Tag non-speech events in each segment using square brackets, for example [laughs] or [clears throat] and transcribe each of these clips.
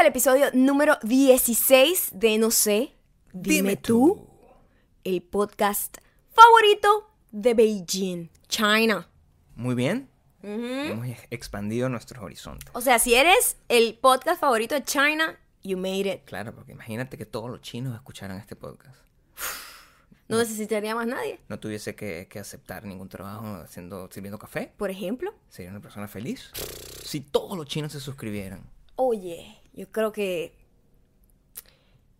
al episodio número 16 de No sé, dime, tú, el podcast favorito de Beijing, China. Muy bien. Hemos ex- expandido nuestros horizontes. O sea, si eres el podcast favorito de China, you made it. Claro, porque imagínate que todos los chinos escucharan este podcast. No necesitaría más nadie. No tuviese que, que aceptar ningún trabajo haciendo, sirviendo café. Por ejemplo, Sería una persona feliz. Si todos los chinos se suscribieran. oye, yo creo que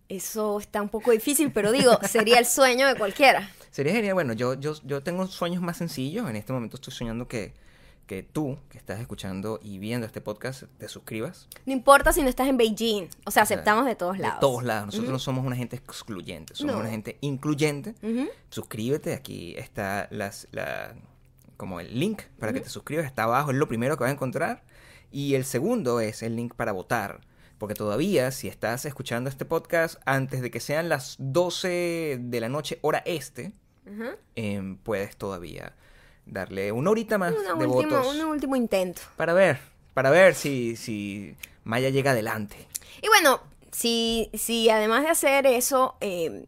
eso está un poco difícil, pero digo, [laughs] sería el sueño de cualquiera. Sería genial. Bueno, yo, yo, yo tengo sueños más sencillos. En este momento estoy soñando que, que tú, que estás escuchando y viendo este podcast, te suscribas. No importa si no estás en Beijing. O sea, aceptamos de todos lados. De todos lados. Nosotros no somos una gente excluyente, somos No. una gente incluyente. Suscríbete, aquí está las, la, como el link para que te suscribas, está abajo, es lo primero que vas a encontrar. Y el segundo es el link para votar. Porque todavía, si estás escuchando este podcast antes de que sean las 12 de la noche, hora este, em, puedes todavía darle una horita más Una de última- votos un último intento. para ver, para ver si, si Maya llega adelante. Y bueno, si, si además de hacer eso, eh,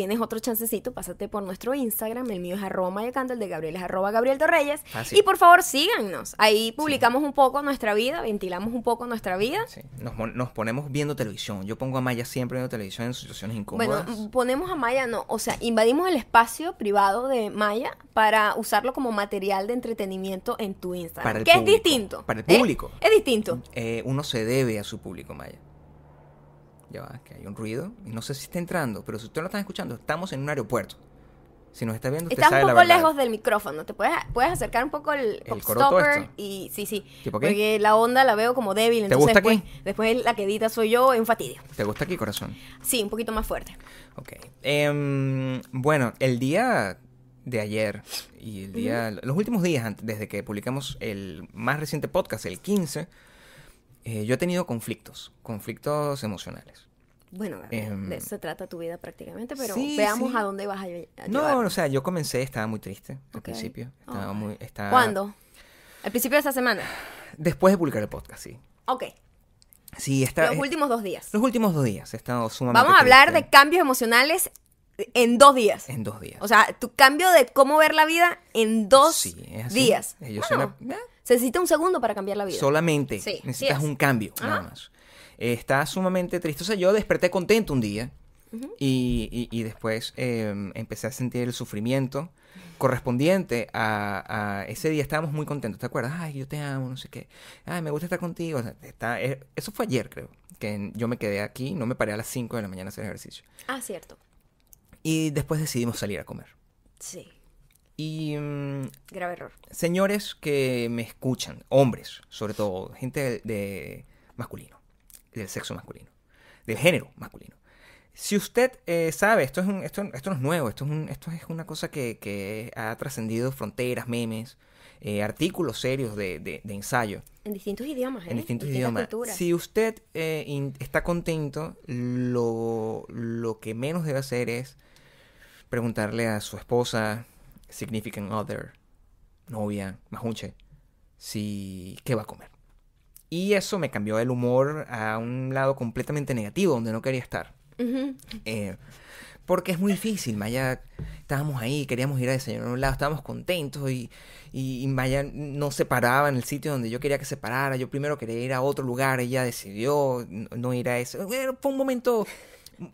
tienes otro chancecito, pásate por nuestro Instagram. El mío es arroba mayacanto, el de Gabriel es arroba Gabriel Torreyes. Fácil. Y por favor síganos. Ahí publicamos un poco nuestra vida, ventilamos un poco nuestra vida. Sí, Nos, ponemos viendo televisión. Yo pongo a Maya siempre viendo televisión en situaciones incómodas. Bueno, mm, ponemos a Maya, no, o sea, invadimos el espacio privado de Maya para usarlo como material de entretenimiento en tu Instagram. Para el que es público, distinto. para el ¿eh? público. Es distinto. Eh, uno se debe a su público, Maya. Ya va, que hay un ruido. Y no sé si está entrando, pero si usted lo está escuchando, estamos en un aeropuerto. Si nos está viendo, usted Estás sabe un la poco verdad. lejos del micrófono. Te puedes, puedes acercar un poco el, coroto stopper esto? y sí, sí. ¿Tipo qué? Porque la onda la veo como débil. ¿Te Entonces gusta después, aquí? después la quedita soy yo, es un fastidio. ¿Te gusta aquí, corazón? Sí, un poquito más fuerte. Ok. Em, bueno, el día de ayer y el día, los últimos días ant- desde que publicamos el más reciente podcast, el 15, eh, yo he tenido conflictos, conflictos emocionales. Bueno, Em, de eso se trata tu vida prácticamente, pero sí, veamos sí. a dónde vas a, a No, llevar. o sea, yo comencé, estaba muy triste al Ok. principio. Estaba muy, estaba- ¿Cuándo? ¿Al principio de esta semana? Después de publicar el podcast, sí. Ok, Sí, está, los eh, últimos dos días. los últimos dos días he estado sumamente Vamos a hablar de triste cambios emocionales en dos días. En dos días. O sea, tu cambio de cómo ver la vida en dos Sí, es así. días. Eh, soy Bueno, una- eh, se necesita un segundo para cambiar la vida. Solamente Sí, necesitas es. un cambio, nada más. Eh, está sumamente triste. O sea, yo desperté contento un día y, y- y después eh, empecé a sentir el sufrimiento correspondiente a, a ese día. Estábamos muy contentos, ¿te acuerdas? Ay, yo te amo, no sé qué. Ay, me gusta estar contigo. O sea, está, eh, eso fue ayer, creo. Que yo me quedé aquí, no me paré a las 5 de la mañana a hacer ejercicio. Ah, cierto. Y después decidimos salir a comer. Sí, Y mm, grave error. señores que me escuchan, hombres, sobre todo, gente de, de masculino, del sexo masculino, del género masculino. Si usted eh, sabe, esto, es un- esto, esto no es nuevo, esto es, un- esto es una cosa que, que ha trascendido fronteras, memes, eh, artículos serios de, de- de ensayo En distintos idiomas, ¿eh? en distintos Distintas idiomas. Si usted eh, in- está contento, lo, lo que menos debe hacer es preguntarle a su esposa, significant other, novia, majunche, si qué va a comer. Y eso me cambió el humor a un lado completamente negativo, donde no quería estar. Eh, porque es muy difícil, Maya, estábamos ahí, queríamos ir a desayunar a un lado, estábamos contentos y, y, y Maya no se paraba en el sitio donde yo quería que se parara, yo primero quería ir a otro lugar, ella decidió no, no ir a ese. Bueno, fue un momento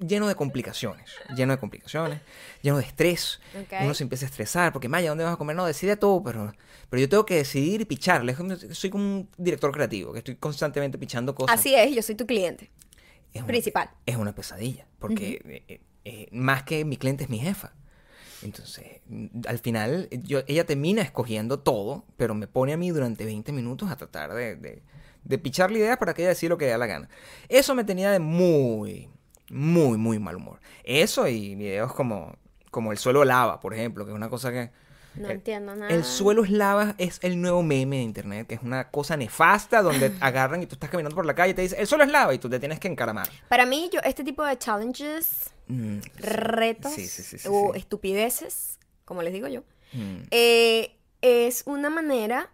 lleno de complicaciones, lleno de complicaciones, lleno de estrés. Uno se empieza a estresar porque Maya, ¿dónde vas a comer? No, decide tú, pero, pero yo tengo que decidir y picharle. Soy como un director creativo, que estoy constantemente pichando cosas. Así es, yo soy tu cliente Es una- principal. es una pesadilla, porque eh, eh, eh, más que mi cliente es mi jefa. Entonces, mm, al final, yo, ella termina escogiendo todo, pero me pone a mí durante 20 minutos a tratar de, de, de picharle ideas para que ella decida lo que le da la gana. Eso me tenía de muy, muy, muy mal humor. Eso y videos como, como el suelo lava, por ejemplo, que es una cosa que... No eh, entiendo nada. El suelo es lava es el nuevo meme de internet, que es una cosa nefasta donde [laughs] agarran y tú estás caminando por la calle y te dicen, el suelo es lava y tú te tienes que encaramar. Para mí, yo, este tipo de challenges, Mm, retos Sí, sí, sí, sí, o estupideces, como les digo yo, mm. eh, es una manera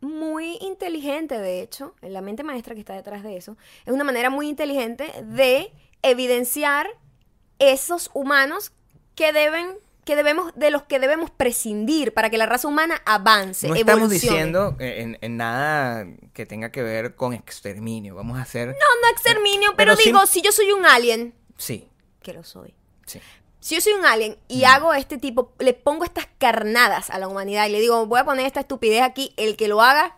muy inteligente, de hecho, en la mente maestra que está detrás de eso, es una manera muy inteligente de evidenciar esos humanos que deben que debemos de los que debemos prescindir para que la raza humana avance, No estamos evolucione. diciendo eh, en, en nada que tenga que ver con exterminio. Vamos a hacer. no, no exterminio, pero, digo, si yo soy un alien, Sí, que lo soy. sí. Si yo soy un alien y hago este tipo, le pongo estas carnadas a la humanidad y le digo, voy a poner esta estupidez aquí, el que lo haga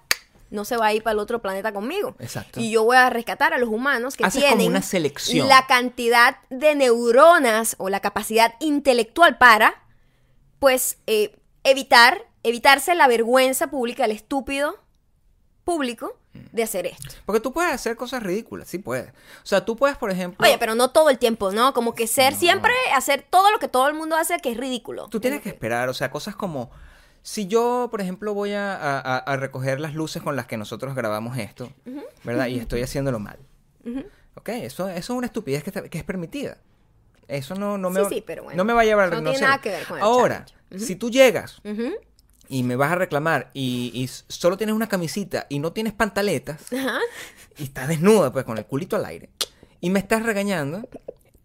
no se va a ir para el otro planeta conmigo. Exacto. Y yo voy a rescatar a los humanos que Haces como tienen una selección. la cantidad de neuronas o la capacidad intelectual para, pues, eh, evitar, evitarse la vergüenza pública, el estúpido público de hacer esto. Porque tú puedes hacer cosas ridículas, sí puedes. O sea, tú puedes, por ejemplo. Oye, pero no todo el tiempo, ¿no? Como que ser siempre, hacer todo lo que todo el mundo hace que es ridículo. Tú tienes que esperar, o sea, cosas como. Si yo, por ejemplo, voy a, a- a recoger las luces con las que nosotros grabamos esto, ¿verdad? Y estoy haciéndolo mal. Ok, eso, eso es una estupidez que, está- que es permitida. Eso no, no, me, Sí, sí, pero bueno. no me va a llevar Eso no tiene nada que ver con el Ahora, si tú llegas y me vas a reclamar y, solo tienes una camisita y no tienes pantaletas y estás desnuda, pues con el culito al aire, y me estás regañando,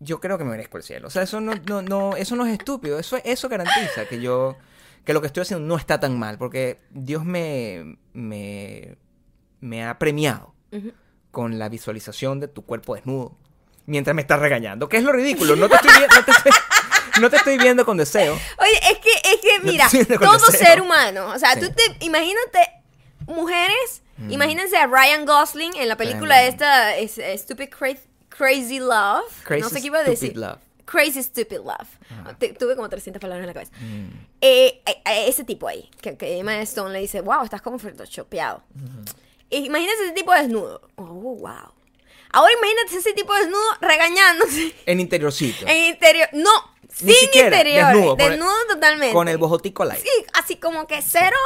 yo creo que me merezco el cielo. O sea, eso no, no, no, eso no es estúpido. Eso, eso garantiza que yo, que lo que estoy haciendo no está tan mal, porque Dios me, me, me ha premiado con la visualización de tu cuerpo desnudo mientras me estás regañando. Que es lo ridículo. No te estoy, no te estoy, no te estoy viendo con deseo. Oye, es que, es que, mira, todo deseo. ser humano, o sea, Sí. tú te, imagínate, mujeres, imagínense a Ryan Gosling en la película Ryan esta, es, Stupid Cra- Crazy Love, Crazy no sé qué iba a decir. Love. Crazy Stupid Love. Te- tuve como 300 palabras en la cabeza. Mm. Eh, eh, eh, ese tipo ahí, que, que Emma Stone le dice, wow, estás como photoshopeado. Imagínate ese tipo desnudo. Oh, wow. Ahora imagínate ese tipo desnudo regañándose En interiorcito. en interior. No, Ni sin siquiera, interior. desnudo, Desnudo, totalmente. Con el bojotico al aire. Sí, así como que cero.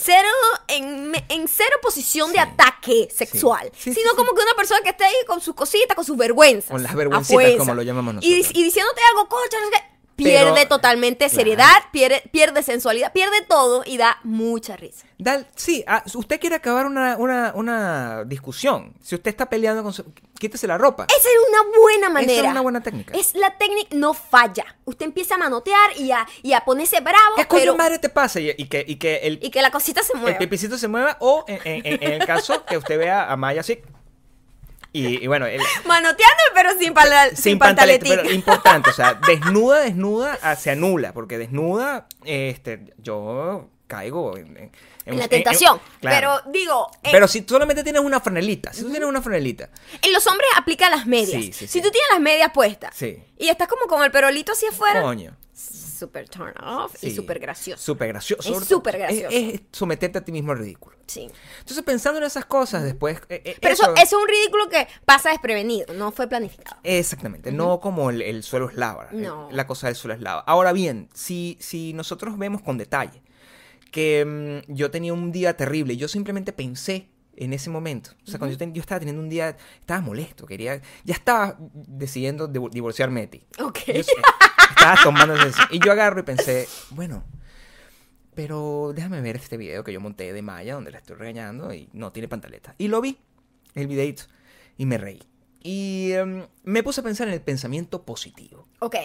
Cero en, en cero posición de ataque sexual, Sí, sí, sino como que una persona que esté ahí con sus cositas, con sus vergüenzas. Con las vergüencitas, afuera. como lo llamamos Y, nosotros. y diciéndote algo, cocha, no sé qué, pierde Pero- totalmente claro. seriedad, pierde, pierde sensualidad, pierde todo y da mucha risa. Dal- sí, ah, usted quiere acabar una, una, una discusión. Si usted está peleando con su... Quítese la ropa. Esa es una buena manera. Esa es una buena técnica. Es la técnica, no falla. Usted empieza a manotear y a, y a ponerse bravo, ¿Qué pero, madre te pasa? Y, y que, y que el, y que la cosita se el mueva. pipicito se mueva o en- en el caso que usted vea a Maya así. Y, y bueno, el- [laughs] Manoteando, pero sin, pala- sin, sin pantaleta, pantaletica. pero importante, o sea, [laughs] desnuda, desnuda, ah, se anula, porque desnuda, este, yo caigo en, en- en- la en- tentación. claro. Pero digo, Pero si solamente tienes una franelita, si tú tienes una franelita, en los hombres aplica las medias. Sí, sí, si sí. tú tienes las medias puestas Sí. y estás como con el perolito hacia afuera, coño. Super turn off y súper gracioso. Súper gracioso. Es súper gracioso. Es, es someterte a ti mismo al ridículo. Sí. Entonces, pensando en esas cosas, después... eh, eh, Pero eso, eso es un ridículo que pasa desprevenido, no fue planificado. Exactamente, no como el, el suelo eslava, eh, No. la cosa del suelo eslava. Ahora bien, si, si nosotros vemos con detalle que mm, yo tenía un día terrible, yo simplemente pensé en ese momento, o sea, cuando yo, ten- yo estaba teniendo un día, estaba molesto, quería, ya estaba decidiendo divo- divorciarme de ti. Ok. Yo [laughs] tomando. Y yo agarro y pensé, bueno, pero déjame ver este video que yo monté de Maya, donde la estoy regañando y no tiene pantaleta. Y lo vi, el videito, y me reí. Y em, me puse a pensar en el pensamiento positivo. Ok.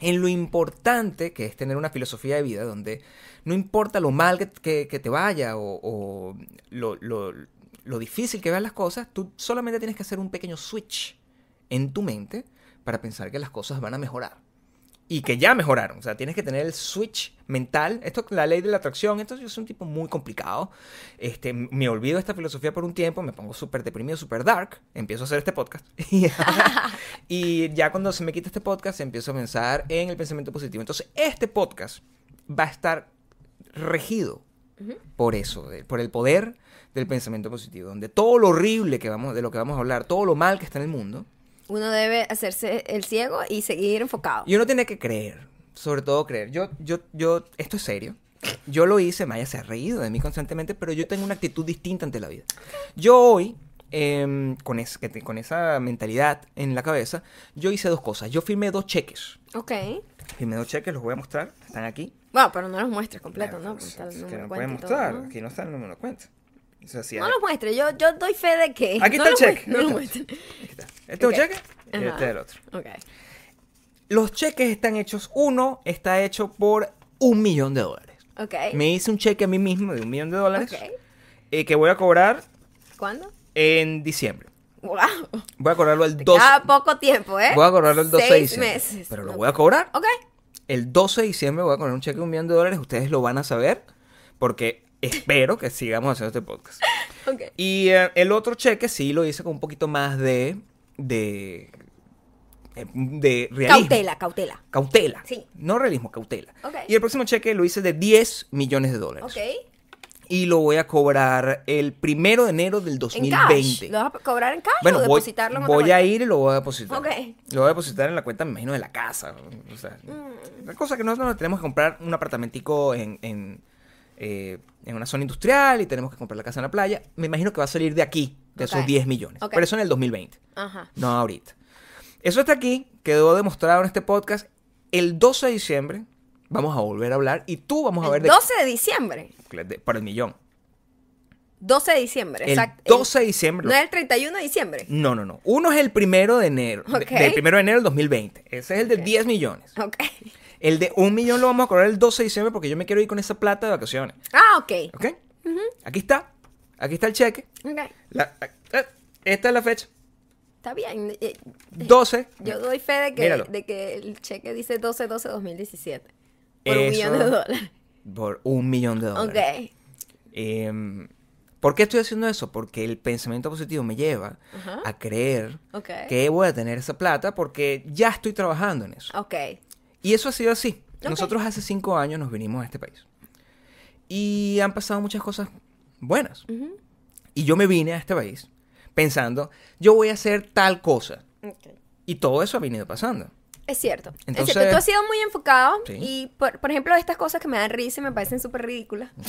En lo importante que es tener una filosofía de vida donde no importa lo mal que, que- que te vaya o, o lo, lo- lo difícil que vean las cosas, tú solamente tienes que hacer un pequeño switch en tu mente para pensar que las cosas van a mejorar. Y que ya mejoraron. O sea, tienes que tener el switch mental. Esto, la ley de la atracción, esto yo soy un tipo muy complicado. Este, me olvido esta filosofía por un tiempo, me pongo súper deprimido, súper dark, empiezo a hacer este podcast. [laughs] Y, ya cuando se me quita este podcast, empiezo a pensar en el pensamiento positivo. Entonces, este podcast va a estar regido por eso, de- por el poder del pensamiento positivo, donde todo lo horrible que vamos, de lo que vamos a hablar, todo lo mal que está en el mundo, Uno debe hacerse el ciego y seguir enfocado. Y uno tiene que creer, sobre todo creer. Yo, yo, yo, esto es serio. Yo lo hice, Maya se ha reído de mí constantemente, pero yo tengo una actitud distinta ante la vida. Yo hoy, em, con, es- con esa mentalidad en la cabeza, yo hice dos cosas. Yo firmé dos cheques. Ok. Firmé dos cheques, los voy a mostrar, están aquí. Bueno, pero no los muestres completo, Claro, ¿no? pues, Porque no de pueden todo, mostrar, ¿no? aquí no está el número de cuenta. O sea, si No hay- lo muestre, yo, yo doy fe de que. Aquí [laughs] no está el cheque. No lo muestre. Aquí está. Este es un cheque y Ajá. este es el otro. Los cheques están hechos, uno está hecho por un millón de dólares. Ok. Me hice un cheque a mí mismo de un millón de dólares eh, que voy a cobrar ¿Cuándo? en diciembre. Wow. Voy a cobrarlo el 12, Cada poco tiempo, ¿eh? voy a cobrarlo el 12 de Seis diciembre. meses. Pero lo voy a cobrar. Ok. El 12 de diciembre voy a cobrar un cheque de un millón de dólares. Ustedes lo van a saber porque espero que sigamos haciendo este podcast. [laughs] Ok. Y eh, el otro cheque sí lo hice con un poquito más de. de. eh, de realismo. Cautela, cautela. Cautela. Sí. No realismo, cautela. Ok. Y el próximo cheque lo hice de 10 millones de dólares. Ok. Y lo voy a cobrar el primero de enero del En 2020. cash. ¿Lo vas a cobrar en cash Bueno, o voy, depositarlo en voy a cuenta? ir y lo voy a depositar. Ok. Lo voy a depositar en la cuenta, me imagino, de la casa. O sea, Mm. la cosa que nosotros nos tenemos que comprar un apartamentico en, en, eh, en una zona industrial y tenemos que comprar la casa en la playa. Me imagino que va a salir de aquí, de esos Ok. 10 millones. Pero eso en el 2020, Ajá. no ahorita. Eso está aquí, quedó demostrado en este podcast. El 12 de diciembre vamos a volver a hablar y tú vamos a ver El de, 12 de diciembre. para el millón. 12 de diciembre, El exacto. 12 de diciembre. No es el 31 de diciembre. No, no, no. Uno es el primero de enero. de- Ok. del primero de enero del 2020. Ese es el de Ok. 10 millones. Ok. El de un millón lo vamos a cobrar el 12 de diciembre porque yo me quiero ir con esa plata de vacaciones. Ah, ok. ¿Ok? Aquí está. Aquí está el cheque. Ok. La- eh, esta es la fecha. Está bien. Eh, 12. Yo doy fe de que, de que el cheque dice 12-12-2017. Por un millón de dólares. Por un millón de dólares. Ok. Em, ¿Por qué estoy haciendo eso? Porque el pensamiento positivo me lleva a creer que voy a tener esa plata porque ya estoy trabajando en eso. Ok. Y eso ha sido así. Ok. Nosotros hace cinco años nos vinimos a este país. Y han pasado muchas cosas buenas. Ujú. Y yo me vine a este país pensando, yo voy a hacer tal cosa. Ok. Y todo eso ha venido pasando. Es cierto. Entonces- es cierto. Tú has sido muy enfocado Sí. y, por, por ejemplo, estas cosas que me dan risa y me parecen súper ridículas. [laughs]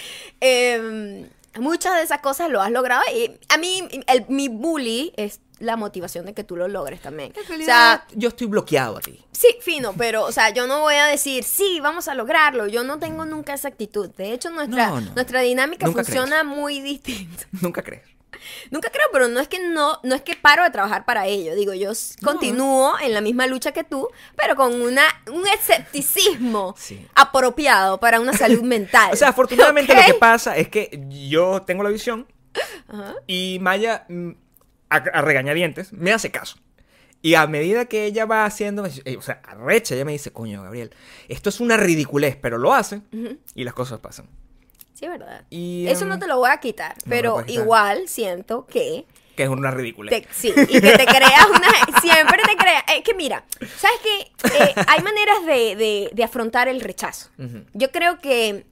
[laughs] Em, muchas de esas cosas lo has logrado y a mí el- mi bully es la motivación de que tú lo logres también. O sea, yo estoy bloqueado a ti. sí, fino, pero, o sea, yo no voy a decir, sí, vamos a lograrlo. Yo no tengo nunca esa actitud. De hecho, nuestra, No, no. nuestra dinámica Nunca funciona muy distinta. Nunca crees. Nunca creo, pero no es que no, no es que paro de trabajar para ello. Digo, yo No. continúo en la misma lucha que tú, pero con una, un escepticismo [laughs] Sí. apropiado para una salud [laughs] mental. O sea, afortunadamente ¿Ok? lo que pasa es que yo tengo la visión Ajá. y Maya, mm, a, a regañadientes, me hace caso. Y a medida que ella va haciendo, eh, o sea, arrecha, ella me dice, coño, Gabriel, esto es una ridiculez, pero lo hace Ujú. y las cosas pasan. Sí, es verdad. Y, Eso em, no te lo voy a quitar, no pero quitar. igual siento que Que es una ridiculez. te- sí, y que te creas una... [laughs] Siempre te creas... Es que mira, ¿sabes qué? Eh, hay maneras de, de- de afrontar el rechazo. Yo creo que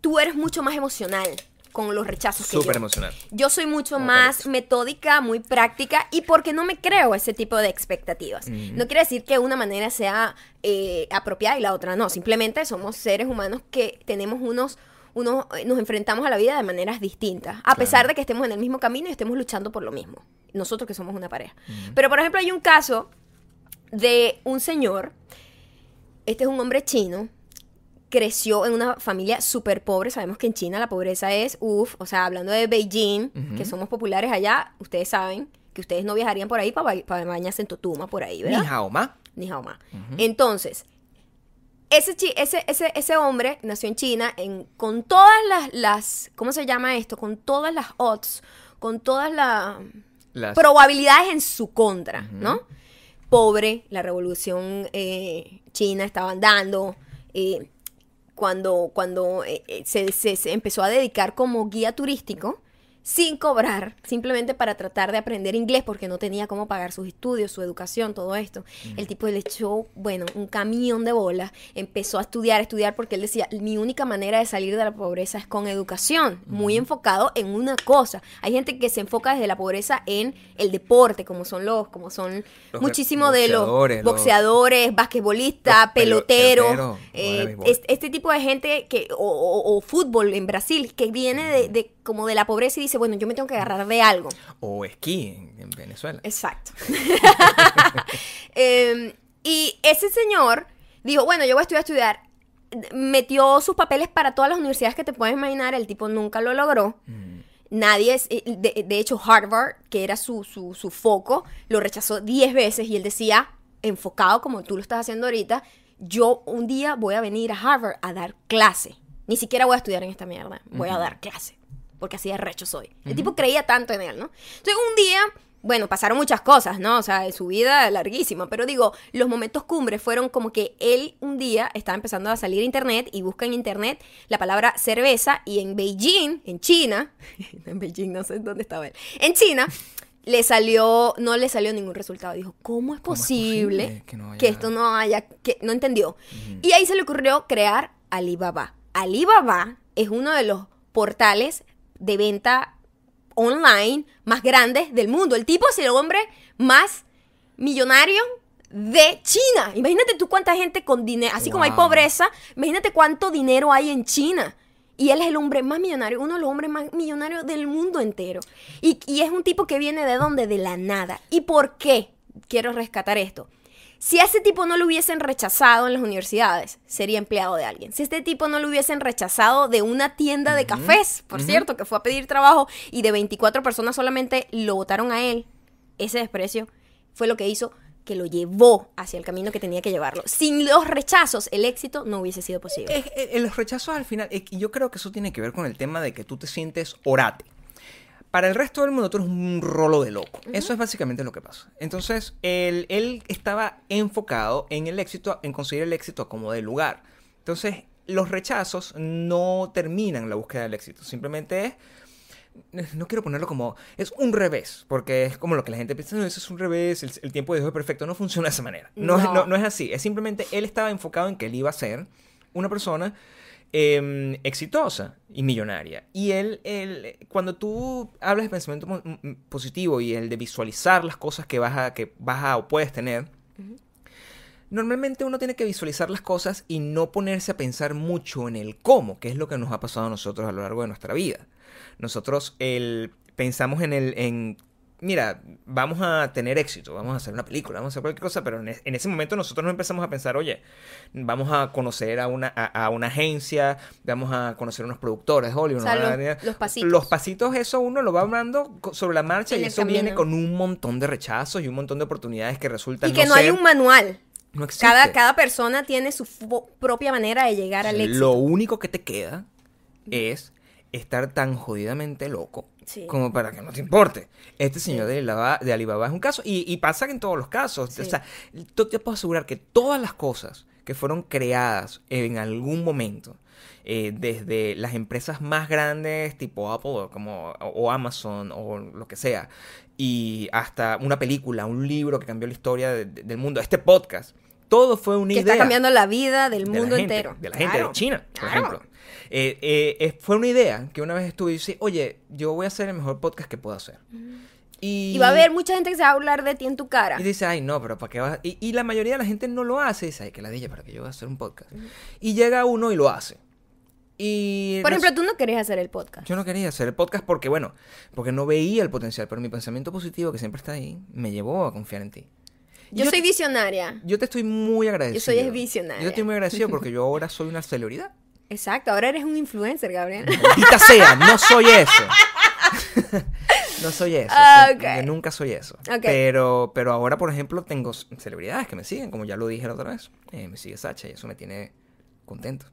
tú eres mucho más emocional con los rechazos que Súper yo. emocional. Yo soy mucho Como más metódica, muy práctica y porque no me creo ese tipo de expectativas. No quiere decir que una manera sea eh, apropiada y la otra no. Simplemente somos seres humanos que tenemos unos, unos, eh, nos enfrentamos a la vida de maneras distintas, a pesar de que estemos en el mismo camino y estemos luchando por lo mismo. Nosotros que somos una pareja. Pero por ejemplo hay un caso de un señor, este es un hombre chino, creció en una familia súper pobre. Sabemos que en China la pobreza es, uff, o sea, hablando de Beijing, Ujú. que somos populares allá, ustedes saben que ustedes no viajarían por ahí para, para bañarse en Totuma, por ahí, Ni ¿verdad? hao ma. Ni hao ma. Entonces, ese, ese, ese, ese hombre nació en China en, con todas las, las, ¿cómo se llama esto? Con todas las odds, con todas las Las- probabilidades en su contra, ¿no? Pobre, la revolución eh, china estaba andando. eh, cuando cuando eh, eh, se, se- se empezó a dedicar como guía turístico, sin cobrar, simplemente para tratar de aprender inglés, porque no tenía cómo pagar sus estudios, su educación, todo esto. El tipo le echó, bueno, un camión de bolas, empezó a estudiar, a estudiar, porque él decía, mi única manera de salir de la pobreza es con educación, muy enfocado en una cosa. Hay gente que se enfoca desde la pobreza en el deporte, como son los, como son Los muchísimo de los boxeadores, los- basquetbolistas, los peloteros, peloteros, eh, es- este tipo de gente que, o, o- o fútbol en Brasil, que viene de, de- como de la pobreza y dice, bueno, yo me tengo que agarrar de algo. O esquí en, en Venezuela. Exacto. [laughs] Em, y ese señor dijo, bueno, yo voy a estudiar, estudiar. metió sus papeles para todas las universidades que te puedes imaginar, el tipo nunca lo logró. Nadie es, eh, de, de hecho Harvard, que era su, su, su foco, lo rechazó 10 veces y él decía, enfocado como tú lo estás haciendo ahorita, yo un día voy a venir a Harvard a dar clase. Ni siquiera voy a estudiar en esta mierda, voy a dar clase. Porque así de recho soy. El tipo creía tanto en él, ¿no? Entonces un día bueno, pasaron muchas cosas, ¿no? O sea, su vida larguísima, pero digo, los momentos cumbres fueron como que él un día estaba empezando a salir a internet y busca en internet la palabra cerveza y en Beijing, en China, [laughs] en Beijing no sé dónde estaba él, en China [laughs] le salió, no le salió ningún resultado. Dijo, ¿cómo es ¿Cómo es posible, que no haya- que esto no haya, que no entendió? Y ahí se le ocurrió crear Alibaba. Alibaba es uno de los portales de venta online más grandes del mundo. El tipo es el hombre más millonario de China. Imagínate tú cuánta gente con dinero, así como hay pobreza, imagínate cuánto dinero hay en China. Y él es el hombre más millonario, uno de los hombres más millonarios del mundo entero. Y, y es un tipo que viene de dónde? De la nada. ¿Y por qué? Quiero rescatar esto. Si a ese tipo no lo hubiesen rechazado en las universidades, sería empleado de alguien. Si a este tipo no lo hubiesen rechazado de una tienda de cafés, por cierto, que fue a pedir trabajo y de 24 personas solamente lo votaron a él, ese desprecio fue lo que hizo que lo llevó hacia el camino que tenía que llevarlo. Sin los rechazos, el éxito no hubiese sido posible. Es- eh, eh, los rechazos al final, eh, yo creo que eso tiene que ver con el tema de que tú te sientes orate. Para el resto del mundo tú eres un rolo de loco. Eso es básicamente lo que pasa. Entonces, él, él estaba enfocado en el éxito, en conseguir el éxito como de lugar. Entonces, los rechazos no terminan la búsqueda del éxito. Simplemente es no quiero ponerlo como es un revés, porque es como lo que la gente piensa, no, eso es un revés, el, el tiempo de Dios es perfecto, no funciona de esa manera. No, Es, No. no, no es así, es simplemente él estaba enfocado en que él iba a ser una persona eh, exitosa y millonaria. Y él, él, cuando tú hablas de pensamiento positivo y el de visualizar las cosas que vas a, que vas a o puedes tener, Normalmente uno tiene que visualizar las cosas y no ponerse a pensar mucho en el cómo, que es lo que nos ha pasado a nosotros a lo largo de nuestra vida. Nosotros el, pensamos en el, en, mira, vamos a tener éxito, vamos a hacer una película, vamos a hacer cualquier cosa, pero en, es- en ese momento nosotros no empezamos a pensar, oye, vamos a conocer a una, a, a una agencia, vamos a conocer a unos productores, Hollywood. O sea, los- pasitos. Los pasitos, eso uno lo va hablando sobre la marcha En y eso viene con un montón de rechazos y un montón de oportunidades que resultan Y que no, hay ser- un manual. no existe. Cada, cada persona tiene su propia manera de llegar al éxito. Lo único que te queda es estar tan jodidamente loco Sí. como para que no te importe. Este señor de, Alibaba, de Alibaba es un caso y, y pasa que en todos los casos. Sí. O sea, yo te puedo asegurar que todas las cosas que fueron creadas en algún momento, eh, desde las empresas más grandes tipo Apple o, como, o Amazon o lo que sea, y hasta una película, un libro que cambió la historia de- de- del mundo, este podcast, todo fue una que idea está cambiando la vida del de mundo gente, entero. De la gente Claro, de China, por claro. ejemplo. Eh, eh, fue una idea que una vez estuve y dije, oye, yo voy a hacer el mejor podcast que puedo hacer. Y, Y va a haber mucha gente que se va a hablar de ti en tu cara. Y dice, ay, no, pero ¿para qué vas? Y, y la mayoría de la gente no lo hace. Dice, ay, que la dilla, ¿para qué yo voy a hacer un podcast? Y llega uno y lo hace. Y Por ejemplo, tú no querías hacer el podcast. yo no quería hacer el podcast porque, bueno, porque no veía el potencial, pero mi pensamiento positivo, que siempre está ahí, me llevó a confiar en ti. Yo, yo soy te- visionaria. Yo te estoy muy agradecido. soy visionaria. Yo estoy muy agradecido porque yo ahora soy una celebridad. Exacto, ahora eres un influencer, Gabriel. Maldita sea, no soy eso. [laughs] no soy eso. Ah, sí, ok. yo nunca soy eso. Ok. Pero, pero ahora, por ejemplo, tengo celebridades que me siguen, como ya lo dije la otra vez. Eh, me sigue Sacha y eso me tiene contento.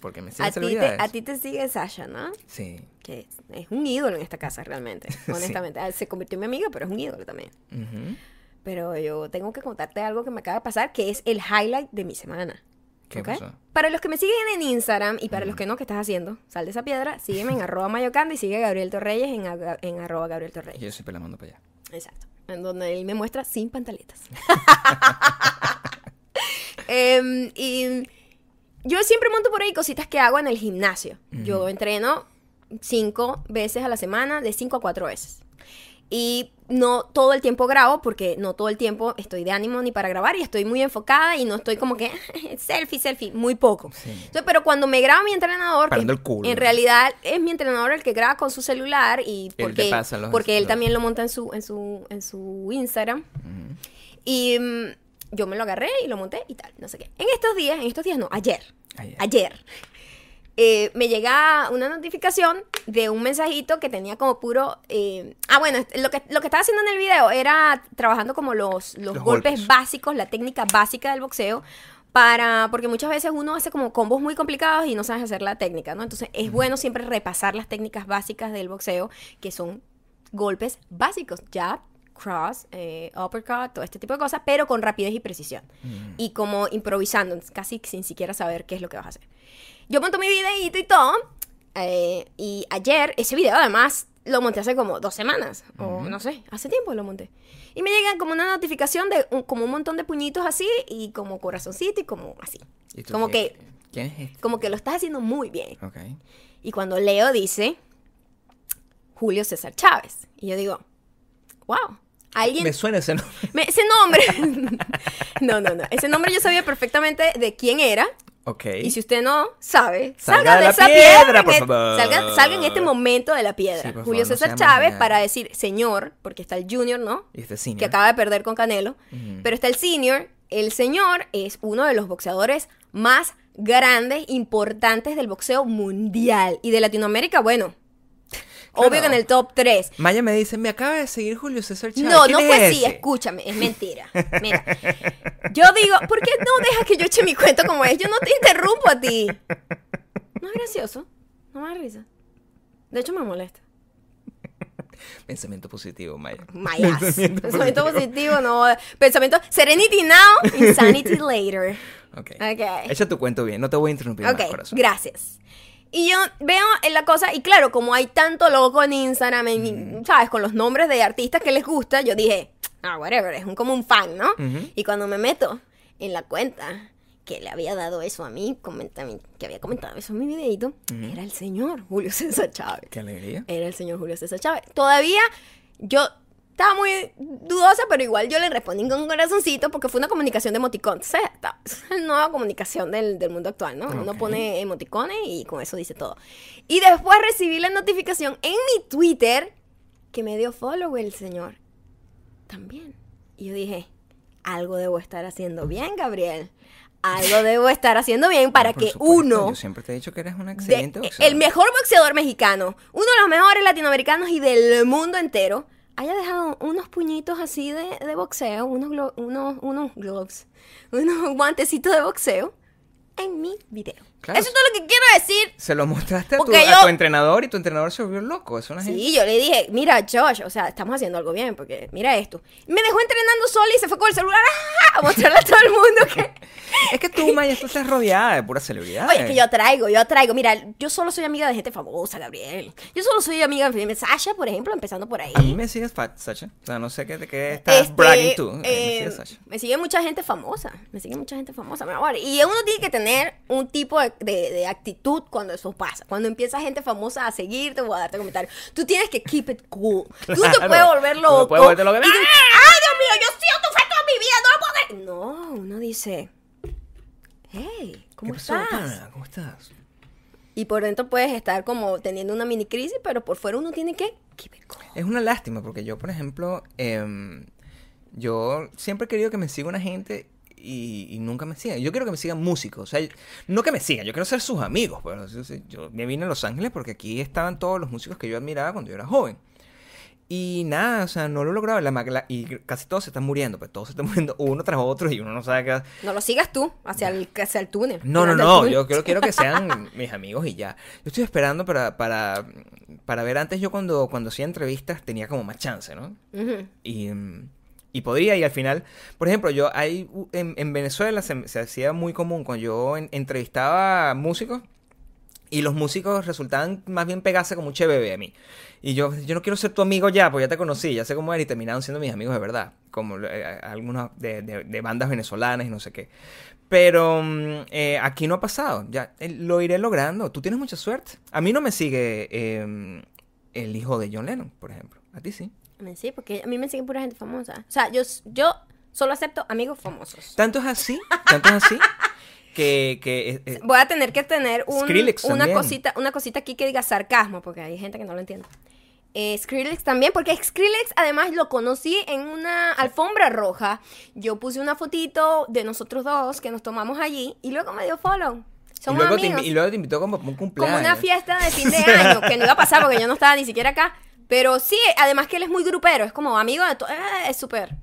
Porque me siguen A ti, te, celebridades. a ti te sigue Sasha, ¿no? Sí. Que es, un ídolo en esta casa, realmente. [laughs] Honestamente. Ah, Se convirtió en mi amiga, pero es un ídolo también. Ujú. Pero yo tengo que contarte algo que me acaba de pasar, que es el highlight de mi semana. ¿Qué ¿ok? pasó? Para los que me siguen en Instagram y para los que no, ¿qué estás haciendo? Sal de esa piedra, sígueme en arroba mayocando y sigue a Gabriel Torreyes en, en arroba Gabriel Torreyes. yo siempre la mando para allá. Exacto. En donde él me muestra sin pantaletas. [laughs] Em, y yo siempre monto por ahí cositas que hago en el gimnasio. Yo entreno cinco veces a la semana, de cinco a cuatro veces. Y no todo el tiempo grabo, porque no todo el tiempo estoy de ánimo ni para grabar y estoy muy enfocada y no estoy como que [laughs] selfie, selfie, muy poco. Sí. Entonces, pero cuando me graba mi entrenador, que Parando el culo. en realidad es mi entrenador el que graba con su celular y porque, él también lo monta en su, en su, en su Instagram. Y mm, yo me lo agarré y lo monté y tal, no sé qué. En estos días, en estos días no, ayer, Ayer. ayer, eh, me llega una notificación de un mensajito que tenía como puro... eh, ah, bueno, lo que, lo que estaba haciendo en el video era trabajando como los, los, Los golpes, golpes. básicos, la técnica básica del boxeo. Para, porque muchas veces uno hace como combos muy complicados y no sabes hacer la técnica, ¿no? Entonces es bueno siempre repasar las técnicas básicas del boxeo, que son golpes básicos, jab, cross, eh, uppercut, todo este tipo de cosas, pero con rapidez y precisión. Y como improvisando, casi sin siquiera saber qué es lo que vas a hacer. Yo monto mi videíto y todo, eh, y ayer, ese video además lo monté hace como dos semanas, o no sé, hace tiempo lo monté. Y me llega como una notificación de un- como un montón de puñitos así, y como corazoncito y como así. ¿Y tú Como qué- que, ¿Quién es este? como que lo estás haciendo muy bien. Ok. Y cuando leo dice Julio César Chávez. Y yo digo, wow, alguien... Me suena ese nombre. me- ese nombre... [laughs] no, no, no. Ese nombre yo sabía perfectamente de quién era. Ok. Y si usted no sabe, Salga salga, de esa piedra, piedra. por favor. Salga, salga en este momento de la piedra. Sí, Julio favor, César Chávez para decir señor, porque está el junior, ¿no? Y este senior. Que acaba de perder con Canelo. Pero está el senior. El señor es uno de los boxeadores más grandes, importantes del boxeo mundial. Y de Latinoamérica, bueno. Claro. Obvio que en el top 3. Maya me dice, me acaba de seguir Julio César Chávez. No, ¿Quién no fue así, escúchame, es mentira. [laughs] Mira, yo digo, ¿por qué no dejas que yo eche mi cuento como es? Yo no te interrumpo a ti. No es gracioso, no me da risa. De hecho, me molesta. Pensamiento positivo, Maya. My ass. Pensamiento Pensamiento positivo. positivo, no. Pensamiento, serenity now, insanity later. Ok. Ok. Echa tu cuento bien, no te voy a interrumpir Ok, más, corazón. gracias. Y yo veo en la cosa, y claro, como hay tanto loco en Instagram, en- ¿sabes? Con los nombres de artistas que les gusta, yo dije, ah, whatever, es un, como un fan, ¿no? Ujú. Y cuando me meto en la cuenta que le había dado eso a mí, comenta- que había comentado eso en mi videito, era el señor Julio César Chávez. Qué alegría. Era el señor Julio César Chávez. Todavía yo estaba muy dudosa, pero igual yo le respondí con un corazoncito porque fue una comunicación de emoticón. O sea, está- es la nueva comunicación del, del mundo actual, ¿no? Uno Ok. pone emoticones y con eso dice todo. Y después recibí la notificación en mi Twitter que me dio follow el señor. También. Y yo dije, algo debo estar haciendo bien, Gabriel. Algo [laughs] debo estar haciendo bien para Por que supuesto, uno Yo siempre te he dicho que eres de- excelente boxeadora. el mejor boxeador mexicano, uno de los mejores latinoamericanos y del mundo entero, haya dejado unos puñitos así de, de boxeo, unos, unos, unos gloves, [laughs] unos guantecitos de boxeo en mi video. Claro. Eso es todo lo que quiero decir. Se lo mostraste a tu, a tu entrenador y tu entrenador se volvió loco. Es una gente. Sí, yo le dije, mira, Josh, o sea, estamos haciendo algo bien, porque mira esto. Me dejó entrenando sola y se fue con el celular ¡ah! a mostrarle a todo el mundo que... [laughs] Es que tú, Maya, tú estás rodeada de puras celebridades. Oye, es que yo traigo, yo traigo. Mira, yo solo soy amiga de gente famosa, Gabriel. Yo solo soy amiga de Sasha, por ejemplo, empezando por ahí. A mí me sigues fat, Sacha. O sea, no sé qué, qué estás Este, bragging tú. Me eh, sigues Sacha. me sigue mucha gente famosa. Me sigue mucha gente famosa, mi amor. Y uno tiene que tener un tipo de, de- de actitud cuando eso pasa. Cuando empieza gente famosa a seguirte o a darte comentarios. Tú tienes que keep it cool. [laughs] Tú no te Claro. puedes volver Tú no loco. puedes volverte loco. y tú, ¡Ay, Dios mío! Yo siento fe toda mi vida. No lo puedo creer. No, uno dice... Hey, ¿cómo ¿Qué pasó, estás? ¿Cómo estás? Y por dentro puedes estar como teniendo una mini crisis, pero por fuera uno tiene que keep it cool. Es una lástima porque yo, por ejemplo, em, yo siempre he querido que me siga una gente y, y nunca me sigan. Yo quiero que me sigan músicos. O sea, no que me sigan, yo quiero ser sus amigos. Pues. Yo, yo me vine a Los Ángeles porque aquí estaban todos los músicos que yo admiraba cuando yo era joven. Y nada, o sea, no lo he logrado. La, la- y casi todos se están muriendo, pues todos se están muriendo uno tras otro y uno no sabe qué. No lo sigas tú hacia el, hacia el túnel. No, no, no, yo quiero, quiero que sean [laughs] mis amigos y ya. Yo estoy esperando para, para, para ver antes yo cuando, cuando hacía entrevistas tenía como más chance, ¿no? Ujú. Y, mm, y podría, y al final, por ejemplo, yo u- en, en Venezuela se, se hacía muy común cuando yo en- entrevistaba músicos y los músicos resultaban más bien pegarse como un che bebé a mí. Y yo, yo no quiero ser tu amigo ya, pues ya te conocí, ya sé cómo eres, y terminaron siendo mis amigos de verdad, como eh, algunos de bandas venezolanas y no sé qué. Pero mm, eh, aquí no ha pasado, ya eh, lo iré logrando. Tú tienes mucha suerte. A mí no me sigue eh, el hijo de John Lennon, por ejemplo. A ti sí. Sí, porque a mí me sigue pura gente famosa. O sea, yo, yo solo acepto amigos famosos. Tanto es así, tanto es así, [laughs] que, que eh, eh, Voy a tener que tener un- una también. cosita, una cosita aquí que diga sarcasmo, porque hay gente que no lo entiende. eh, Skrillex también, porque Skrillex además lo conocí en una alfombra roja. Yo puse una fotito de nosotros dos que nos tomamos allí y luego me dio follow. Y Somos luego, te, amigos. invi- y luego te invitó como a un cumpleaños. Como una fiesta de fin de año, que no iba a pasar porque yo no estaba ni siquiera acá. Pero sí, además que él es muy grupero, es como amigo de todo. es súper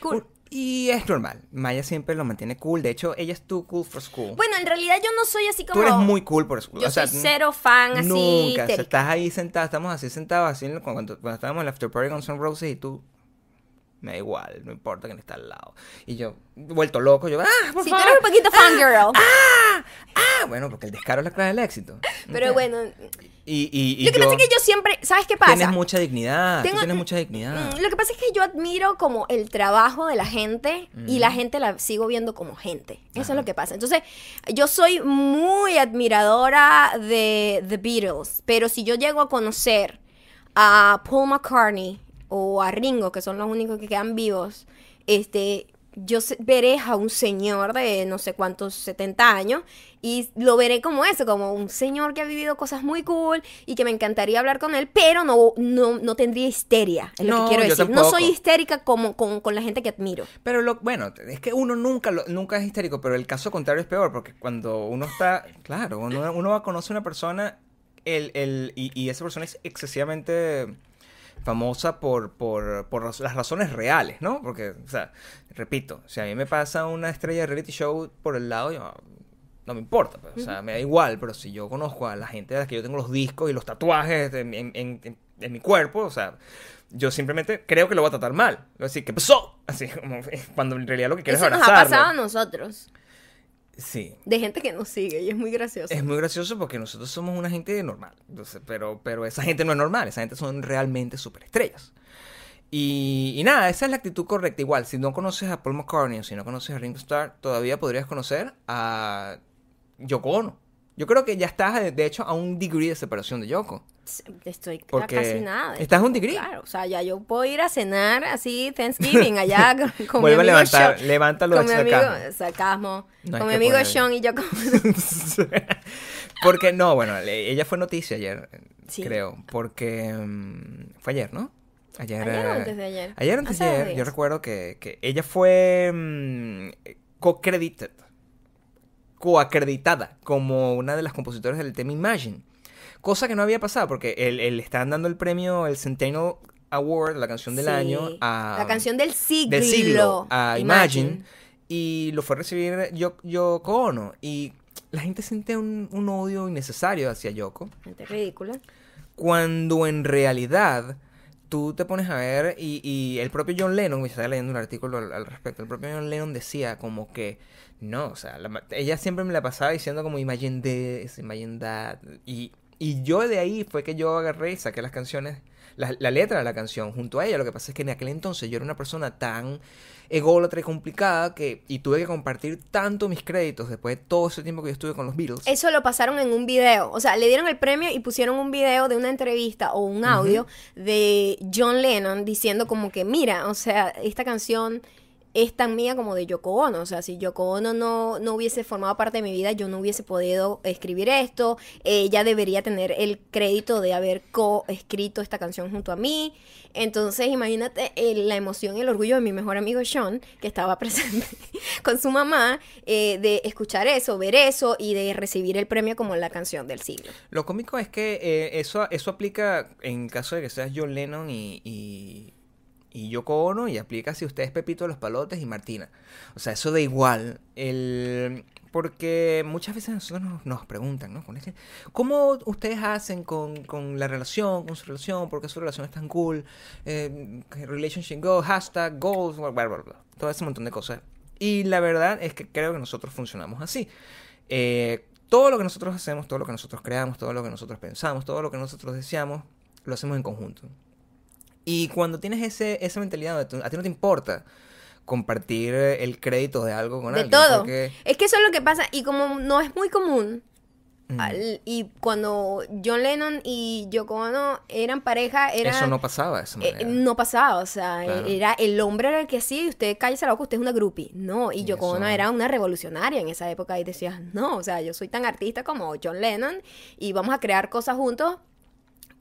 cool. Y es normal. Maya siempre lo mantiene cool. De hecho, ella es too cool for school. Bueno, en realidad yo no soy así como. Tú eres muy cool por school. Yo o sea, soy cero fan así. Nunca. O sea, histérica. estás ahí sentada, estamos así sentados, así cuando, cuando estábamos en el after party con Sun Roses y tú. Me da igual, no importa quién está al lado. Y yo, vuelto loco, yo, ¡ah, por Si tú favor! eres un poquito fangirl. ¡Ah! Bueno, porque el descaro es la clave del éxito. Pero bueno, Y, y, y lo que yo- pasa es que yo siempre. ¿Sabes qué pasa? Tienes mucha dignidad. Tengo- Tú tienes mucha dignidad. Mm, Lo que pasa es que yo admiro como el trabajo de la gente y la gente la sigo viendo como gente. Eso es lo que pasa. Entonces, yo soy muy admiradora de The Beatles, pero si yo llego a conocer a Paul McCartney o a Ringo, que son los únicos que quedan vivos, este, yo veré a un señor de no sé cuántos 70 años y lo veré como eso, como un señor que ha vivido cosas muy cool y que me encantaría hablar con él, pero no, no, no tendría histeria, es lo No, que quiero decir. No soy histérica como con, con la gente que admiro. Pero lo, bueno, es que uno nunca lo- nunca es histérico, pero el caso contrario es peor, porque cuando uno está, [laughs] claro, uno, uno conoce a una persona el, el, y, y esa persona es excesivamente famosa por, por, por las razones reales, ¿no? Porque, o sea, repito, si a mí me pasa una estrella de reality show por el lado, yo, no me importa, pues, o sea, me da igual, pero si yo conozco a la gente de la que yo tengo los discos y los tatuajes en, en- en- en- en mi cuerpo, o sea, yo simplemente creo que lo voy a tratar mal. Voy a decir, ¿qué pasó? [laughs] Así como [laughs] cuando en realidad lo que quiero Eso es nos ha abrazarlo. pasado a nosotros, Sí. de gente que nos sigue y es muy gracioso. Es muy gracioso porque nosotros somos una gente normal. Entonces, pero, pero esa gente no es normal. Esa gente son realmente superestrellas. Y, y nada, esa es la actitud correcta. Igual, si no conoces a Paul McCartney o si no conoces a Ringo Starr, todavía podrías conocer a Yoko Ono. Yo creo que ya estás, de- de hecho, a un degree de separación de Yoko. Estoy a casi nada. estás a un degree. Claro, o sea, ya yo puedo ir a cenar así Thanksgiving allá [laughs] con, con Vuelve a mi amigo levantar, Sean. levántalo con mi amigo, sarcasmo. sarcasmo, No hay con mi amigo poner- Sean y yo como... [laughs] [laughs] porque, no, bueno, ella fue noticia ayer, Sí. creo. Porque mm, fue ayer, ¿no? Ayer, Ayer o eh, antes de ayer. Ayer antes de ayer, yo recuerdo que, que ella fue mm, co-credited, coacreditada como una de las compositoras del tema Imagine. Cosa que no había pasado porque él, él estaban dando el premio, el Centennial Award, la canción del Sí, año, a, La canción del siglo. del siglo a Imagine, y lo fue a recibir Yo- Yoko Ono. Y la gente siente un, un odio innecesario hacia Yoko Gente ridícula. cuando en realidad tú te pones a ver y, y el propio John Lennon, me estaba leyendo un artículo al, al respecto, el propio John Lennon decía como que no, o sea, la ella siempre me la pasaba diciendo como imagine this, imagine that y, y yo de ahí fue que yo agarré y saqué las canciones, la, la letra de la canción junto a ella, lo que pasa es que en aquel entonces yo era una persona tan ególatra y complicada que y tuve que compartir tanto mis créditos después de todo ese tiempo que yo estuve con los Beatles. Eso lo pasaron en un video. O sea, le dieron el premio y pusieron un video de una entrevista o un audio de John Lennon diciendo como que, mira, o sea, esta canción es tan mía como de Yoko Ono. O sea, si Yoko Ono no, no hubiese formado parte de mi vida, yo no hubiese podido escribir esto. Ella debería tener el crédito de haber co-escrito esta canción junto a mí. Entonces, imagínate eh, la emoción y el orgullo de mi mejor amigo Sean, que estaba [laughs] presente con su mamá, eh, de escuchar eso, ver eso y de recibir el premio como la canción del siglo. Lo cómico es que eh, eso, eso aplica en caso de que seas John Lennon y, y Yoko Ono y aplica si usted es Pepito los Palotes y Martina. O sea, eso da igual. El, porque muchas veces nosotros nos, nos preguntan, ¿no? Este, ¿Cómo ustedes hacen con, con la relación, con su relación? ¿Por qué su relación es tan cool? Eh, relationship goals, hashtag goals, bla, bla, bla, bla. Todo ese montón de cosas. Y la verdad es que creo que nosotros funcionamos así. Eh, todo lo que nosotros hacemos, todo lo que nosotros creamos, todo lo que nosotros pensamos, todo lo que nosotros deseamos, lo hacemos en conjunto. Y cuando tienes ese, esa mentalidad, de a ti no te importa compartir el crédito de algo con de alguien. todo. porque- Es que eso es lo que pasa y como no es muy común. Mm. al- y cuando John Lennon y Yoko Ono eran pareja, era Eso no pasaba de esa Eh, no pasaba, o sea, Claro. era el hombre era el que sí, usted cállese la boca, usted es una groupie. No, y Y Yoko eso- Ono era una revolucionaria en esa época y decía, no, o sea, yo soy tan artista como John Lennon y vamos a crear cosas juntos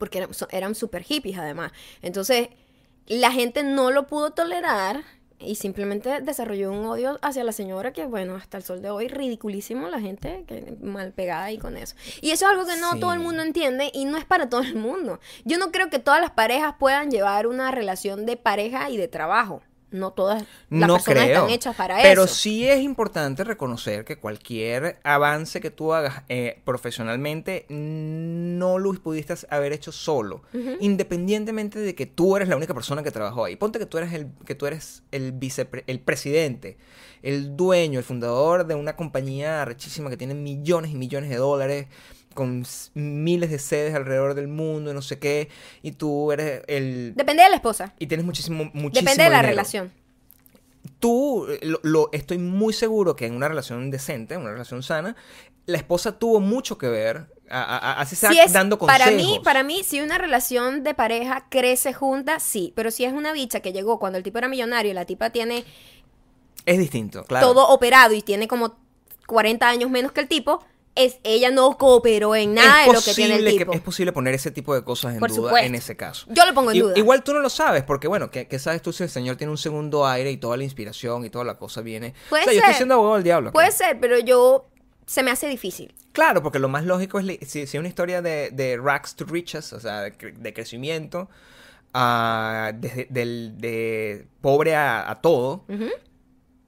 porque eran, eran super hippies además. Entonces, la gente no lo pudo tolerar y simplemente desarrolló un odio hacia la señora que, bueno, hasta el sol de hoy, ridiculísimo la gente que mal pegada ahí con eso. Y eso es algo que no Sí. todo el mundo entiende y no es para todo el mundo. Yo no creo que todas las parejas puedan llevar una relación de pareja y de trabajo. No todas las no personas creo. están hechas para pero eso. sí es importante reconocer que cualquier avance que tú hagas eh, profesionalmente no lo pudiste haber hecho solo, independientemente de que tú eres la única persona que trabajó ahí. Ponte que tú eres el que tú eres el vicepre- el presidente, el dueño, el fundador de una compañía rechísima que tiene millones y millones de dólares con miles de sedes alrededor del mundo y no sé qué, y tú eres el Depende de la esposa. y tienes muchísimo muchísimo Depende de la dinero relación. tú, eh, lo, lo- estoy muy seguro que en una relación decente, en una relación sana, la esposa tuvo mucho que ver, a- a- a- así sea Si es, dando consejos. para mí, para mí, si una relación de pareja crece junta, sí. Pero si es una bicha que llegó cuando el tipo era millonario y la tipa tiene Es distinto, claro. todo operado y tiene como 40 años menos que el tipo, es, ella no cooperó en nada es de lo que tiene el posible tipo. es posible poner ese tipo de cosas en Por duda supuesto. en ese caso. Yo lo pongo en I- duda. Igual tú no lo sabes, porque bueno, ¿qué, qué sabes tú si el señor tiene un segundo aire y toda la inspiración y toda la cosa viene? Puede o sea, yo estoy ser. siendo abogado del diablo. Puede ser, pero yo se me hace difícil. Claro, porque lo más lógico es, si, si es una historia de, de rags to riches, o sea, de, cre- de crecimiento, ah, desde- del, de pobre a, a todo,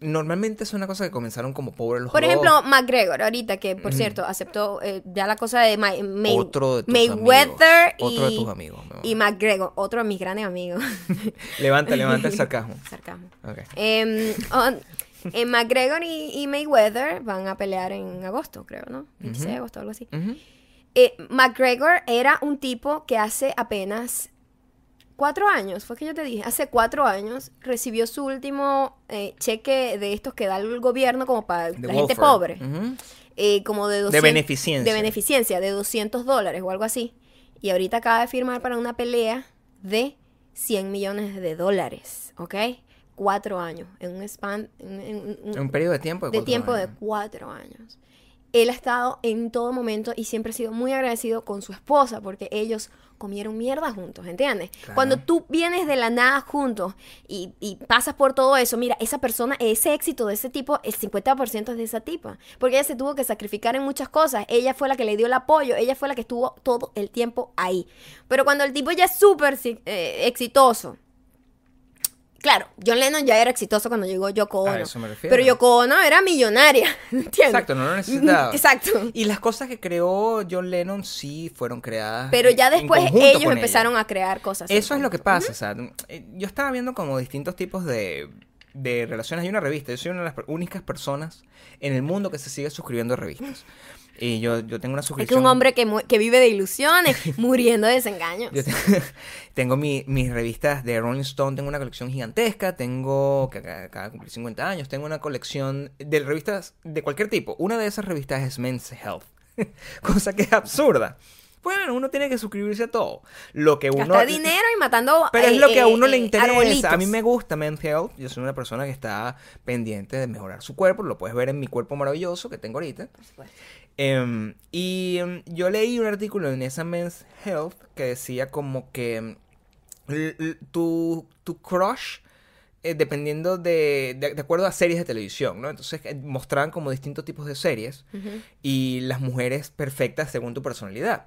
normalmente es una cosa que comenzaron como pobres los Por dos. ejemplo, McGregor, ahorita que, por cierto, aceptó eh, ya la cosa de May- May- Otro de tus Mayweather amigos. y, Otro de tus amigos, y McGregor, otro de mis grandes amigos. [laughs] Levanta, levanta el sarcasmo. [laughs] Sarcasmo. Ok. Em, on- eh, McGregor y, y Mayweather van a pelear en agosto, creo, ¿no? 26 de agosto, algo así. Eh, McGregor era un tipo que hace apenas cuatro años, fue que yo te dije, hace cuatro años recibió su último eh, cheque de estos que da el gobierno como para De la gente pobre. Eh, como de 200, beneficencia. De beneficencia, de 200 dólares o algo así. Y ahorita acaba de firmar para una pelea de 100 millones de dólares, ¿ok? Cuatro años, en un span, en- en- en- un periodo de tiempo de, de cuatro tiempo de cuatro años. Él ha estado en todo momento y siempre ha sido muy agradecido con su esposa porque ellos comieron mierda juntos, ¿entiendes? Claro. Cuando tú vienes de la nada juntos y, y pasas por todo eso, mira, esa persona, ese éxito de ese tipo, el 50% es de esa tipa, porque ella se tuvo que sacrificar en muchas cosas, ella fue la que le dio el apoyo, ella fue la que estuvo todo el tiempo ahí. Pero cuando el tipo ya es súper eh, exitoso, Claro, John Lennon ya era exitoso cuando llegó Yoko Ono. A eso me refiero. Pero Yoko Ono era millonaria, [laughs] ¿entiendes? Exacto, no lo necesitaba. [laughs] Exacto. Y las cosas que creó John Lennon sí fueron creadas. Pero ya después ellos empezaron ella. a crear cosas. Eso es lo que pasa. O sea, eh, yo estaba viendo como distintos tipos de, de relaciones. Hay una revista. Yo soy una de las únicas personas en el mundo que se sigue suscribiendo a revistas. Y yo, yo tengo una Es que suscripción. un hombre que, mu- que vive de ilusiones, [laughs] muriendo de desengaños. Yo [laughs] tengo mi- mis revistas de Rolling Stone, tengo una colección gigantesca, tengo, que acaba de cumplir 50 años, tengo una colección de revistas de cualquier tipo. Una de esas revistas es Men's Health, [laughs] cosa que es absurda. Bueno, uno tiene que suscribirse a todo. Lo que uno... Gastar dinero y matando. Pero es eh, lo que a eh, uno le eh, interesa. arbolitos. A mí me gusta Men's Health. Yo soy una persona que está pendiente de mejorar su cuerpo. Lo puedes ver en mi cuerpo maravilloso que tengo ahorita. Por supuesto. Em, y em, yo leí un artículo en esa Men's Health que decía como que em, tu, tu crush, eh, dependiendo de, de, de acuerdo a series de televisión, ¿no? Entonces eh, mostraban como distintos tipos de series y las mujeres perfectas según tu personalidad.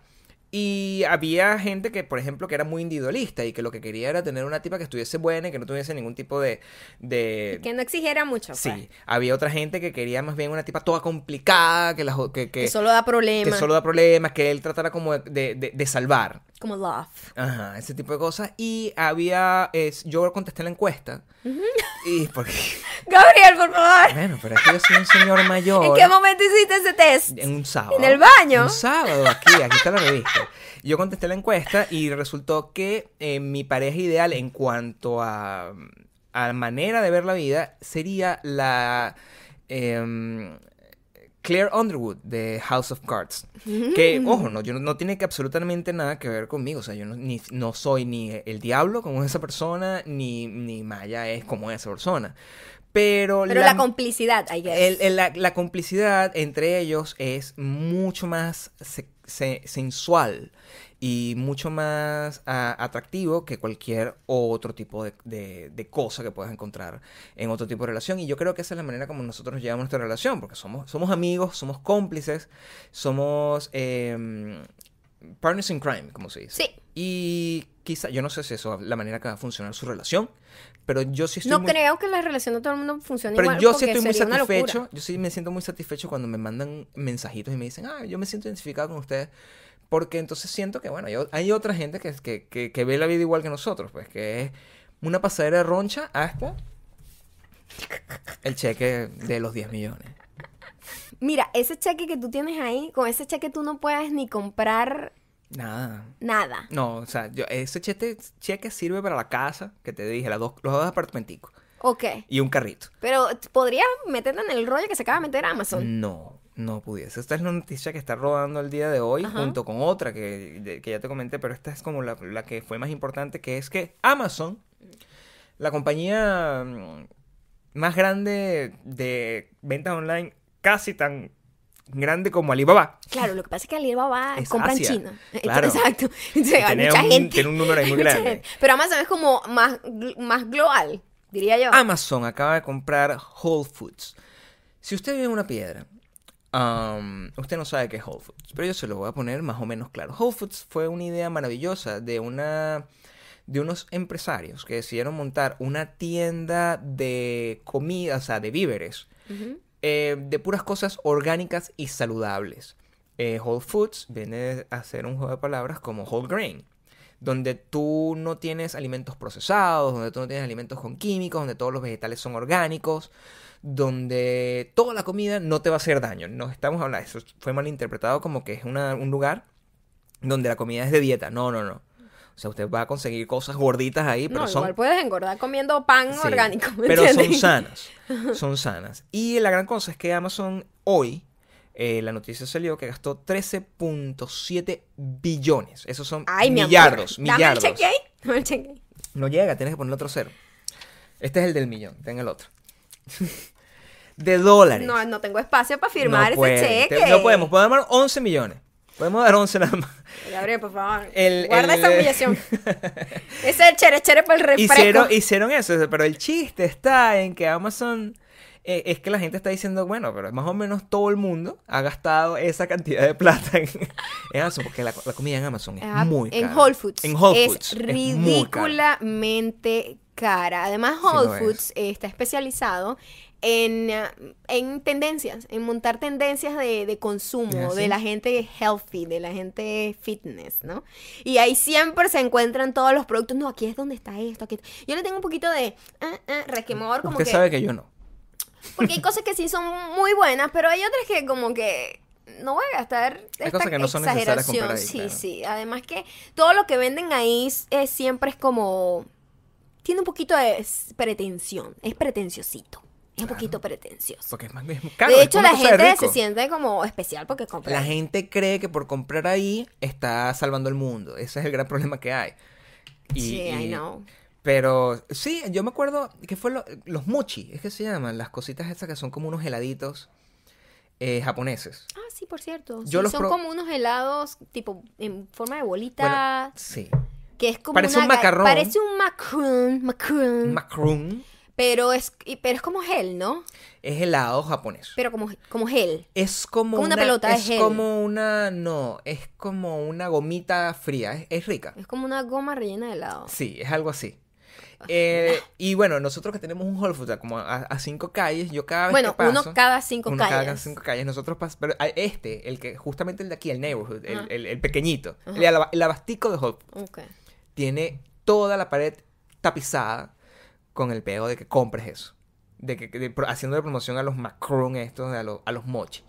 Y había gente que, por ejemplo, que era muy individualista y que lo que quería era tener una tipa que estuviese buena y que no tuviese ningún tipo de... de Que no exigiera mucho. Sí, pues. había otra gente que quería más bien una tipa toda complicada, que, la, que, que, Que solo da que problemas. solo da problemas, que él tratara como de- de- de salvar. Como love. Ajá, ese tipo de cosas. Y había, es, yo contesté la encuesta. Y porque, [laughs] Gabriel, por favor. bueno, pero es que yo soy un señor mayor. [laughs] ¿En qué momento hiciste ese test? En un sábado. ¿En el baño? Un sábado, aquí, aquí está la revista. Yo contesté la encuesta y resultó que eh, mi pareja ideal en cuanto a, a manera de ver la vida sería la em, Claire Underwood de House of Cards. Que, ojo, no, yo no, no tiene que absolutamente nada que ver conmigo. O sea, yo no, ni- no soy ni el diablo como esa persona, ni, ni Maya es como esa persona. Pero, Pero la, complicidad, I guess. el- el- la, la complicidad entre ellos es mucho más se- se- sensual y mucho más ah, atractivo que cualquier otro tipo de, de- de cosa que puedas encontrar en otro tipo de relación. Y yo creo que esa es la manera como nosotros llevamos nuestra relación, porque somos, somos amigos, somos cómplices, somos em, partners in crime, como se dice. Sí. Y quizá, yo no sé si eso es la manera que va a funcionar su relación, pero yo sí estoy No muy... creo que la relación de todo el mundo funcione Pero igual. yo sí estoy muy satisfecho, yo sí me siento muy satisfecho cuando me mandan mensajitos y me dicen, ah, yo me siento identificado con ustedes, porque entonces siento que, bueno, yo- hay otra gente que, que, que, que ve la vida igual que nosotros, pues que es una pasadera de roncha hasta el cheque de los 10 millones. Mira, ese cheque que tú tienes ahí, con ese cheque tú no puedes ni comprar Nada. nada. No, o sea, yo, ese cheque, cheque sirve para la casa, que te dije, las dos, los dos apartamenticos Ok. y un carrito. Pero podrías meterte en el rollo que se acaba de meter Amazon. No, no pudiese. Esta es la noticia que está rodando el día de hoy, Ajá. junto con otra que, de- que ya te comenté, pero esta es como la, la que fue más importante, que es que Amazon, la compañía mm, más grande de ventas online, casi tan grande como Alibaba. Claro, lo que pasa es que Alibaba [laughs] Es compra en China. [laughs] claro. Exacto. Entonces, Tiene mucha un- gente. tiene un número ahí muy [laughs] grande. gente. Pero Amazon es como más, más global, diría yo. Amazon acaba de comprar Whole Foods. Si usted vive en una piedra, um, usted no sabe qué es Whole Foods, pero yo se lo voy a poner más o menos claro. Whole Foods fue una idea maravillosa de una de unos empresarios que decidieron montar una tienda de comida, o sea, de víveres, eh, de puras cosas orgánicas y saludables. Eh, Whole Foods viene a ser un juego de palabras como Whole Grain, donde tú no tienes alimentos procesados, donde tú no tienes alimentos con químicos, donde todos los vegetales son orgánicos, donde toda la comida no te va a hacer daño. No estamos hablando, eso fue malinterpretado como que es una- un lugar donde la comida es de dieta. No, no, no. O sea, usted va a conseguir cosas gorditas ahí, pero no, son igual puedes engordar comiendo pan Sí, orgánico. ¿me Pero son sanas. [laughs] Son sanas. Y la gran cosa es que Amazon hoy, eh, la noticia salió que gastó 13.7 billones. Esos son Ay, mi amor. millardos. Dame millardos. el cheque. Dame el cheque. No llega, tienes que poner otro cero. Este es el del millón, ten el otro. De dólares. No, no tengo espacio para firmar ese cheque. Te- no podemos, podemos dar 11 millones. Podemos dar 11 nada más. Gabriel, por favor. El- Guarda el- esa humillación. [laughs] ese es el chere chere para el refresco. Hicieron, hicieron eso, pero el chiste está en que Amazon eh, es que la gente está diciendo, bueno, pero más o menos todo el mundo ha gastado esa cantidad de plata en, [laughs] en Amazon, porque la, la comida en Amazon es Ah, muy cara. En Whole Foods. En Whole es Foods. cara. ridículamente cara. Además, Whole es. Foods eh, está especializado en, ah, en tendencias, en montar tendencias de, de consumo, ¿Ah, sí? de la gente healthy, de la gente fitness, ¿no? Y ahí siempre se encuentran todos los productos. No, aquí es donde está esto. Aquí. Yo le tengo un poquito de ah, ah, resquemor, como Usted que. sabe que yo no. Porque hay cosas que sí son muy buenas, pero hay otras que como que no voy a gastar Hay esta cosas que no son necesarias exageración. comprar ahí, sí, claro. sí. Además que todo lo que venden ahí es- es- siempre es como tiene un poquito de pretensión, es pretenciosito. Es un poquito pretencioso. Porque es más caro, de hecho, la gente se siente como especial porque compra. La gente cree que por comprar ahí está salvando el mundo. Ese es el gran problema que hay. Y- sí, I know. Pero sí, yo me acuerdo que fue lo- los mochi, es que se llaman, las cositas estas que son como unos heladitos eh, japoneses. Ah, sí, por cierto. Yo Sí, los son pro- como unos helados tipo en forma de bolita, Sí. que es como parece una un macarrón. Parece un macaron, macaron. Macaroon Pero es, pero es como gel, ¿no? es helado japonés. Pero como, como gel. Es como, Como una pelota de es gel. como una, no, es como una gomita fría, es, es rica. Es como una goma rellena de helado. Sí, es algo así. Eh, y bueno, nosotros que tenemos un Whole Foods como a, a cinco calles, yo cada vez Bueno, que paso... uno cada cinco uno calles. cada cinco calles. Nosotros pas- pero a- este, el que justamente el de aquí, el neighborhood, el, el- el pequeñito, el, el abastico de Whole Foods, Ok. tiene toda la pared tapizada con el pego de que compres eso. De que, de- haciendo de promoción a los macaron estos, a, los- a los mochi.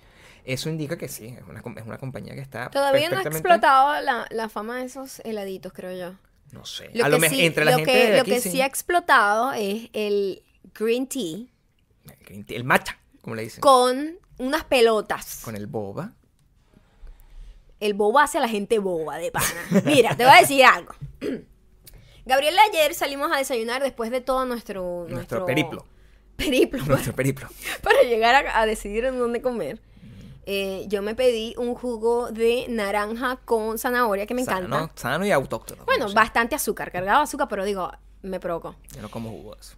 Eso indica que sí, es una, es una compañía que está Todavía no ha explotado la, la fama de esos heladitos, creo yo. No sé. Lo a que, lo mejor sí, entre la lo gente que, de lo que sí. sí ha explotado es el green tea El green tea, El matcha, como le dicen. con unas pelotas. Con el boba. El boba hace a la gente boba de pana. Mira, te voy a decir algo. [clears throat] Gabriela, ayer salimos a desayunar después de todo nuestro... Nuestro periplo. Periplo. Nuestro periplo. [laughs] para llegar a, a decidir en dónde comer. eh, yo me pedí un jugo de naranja con zanahoria que me encanta. Sano, y autóctono. Bueno, bastante azúcar, cargado de azúcar, pero digo, me provocó. Yo no como jugo de eso.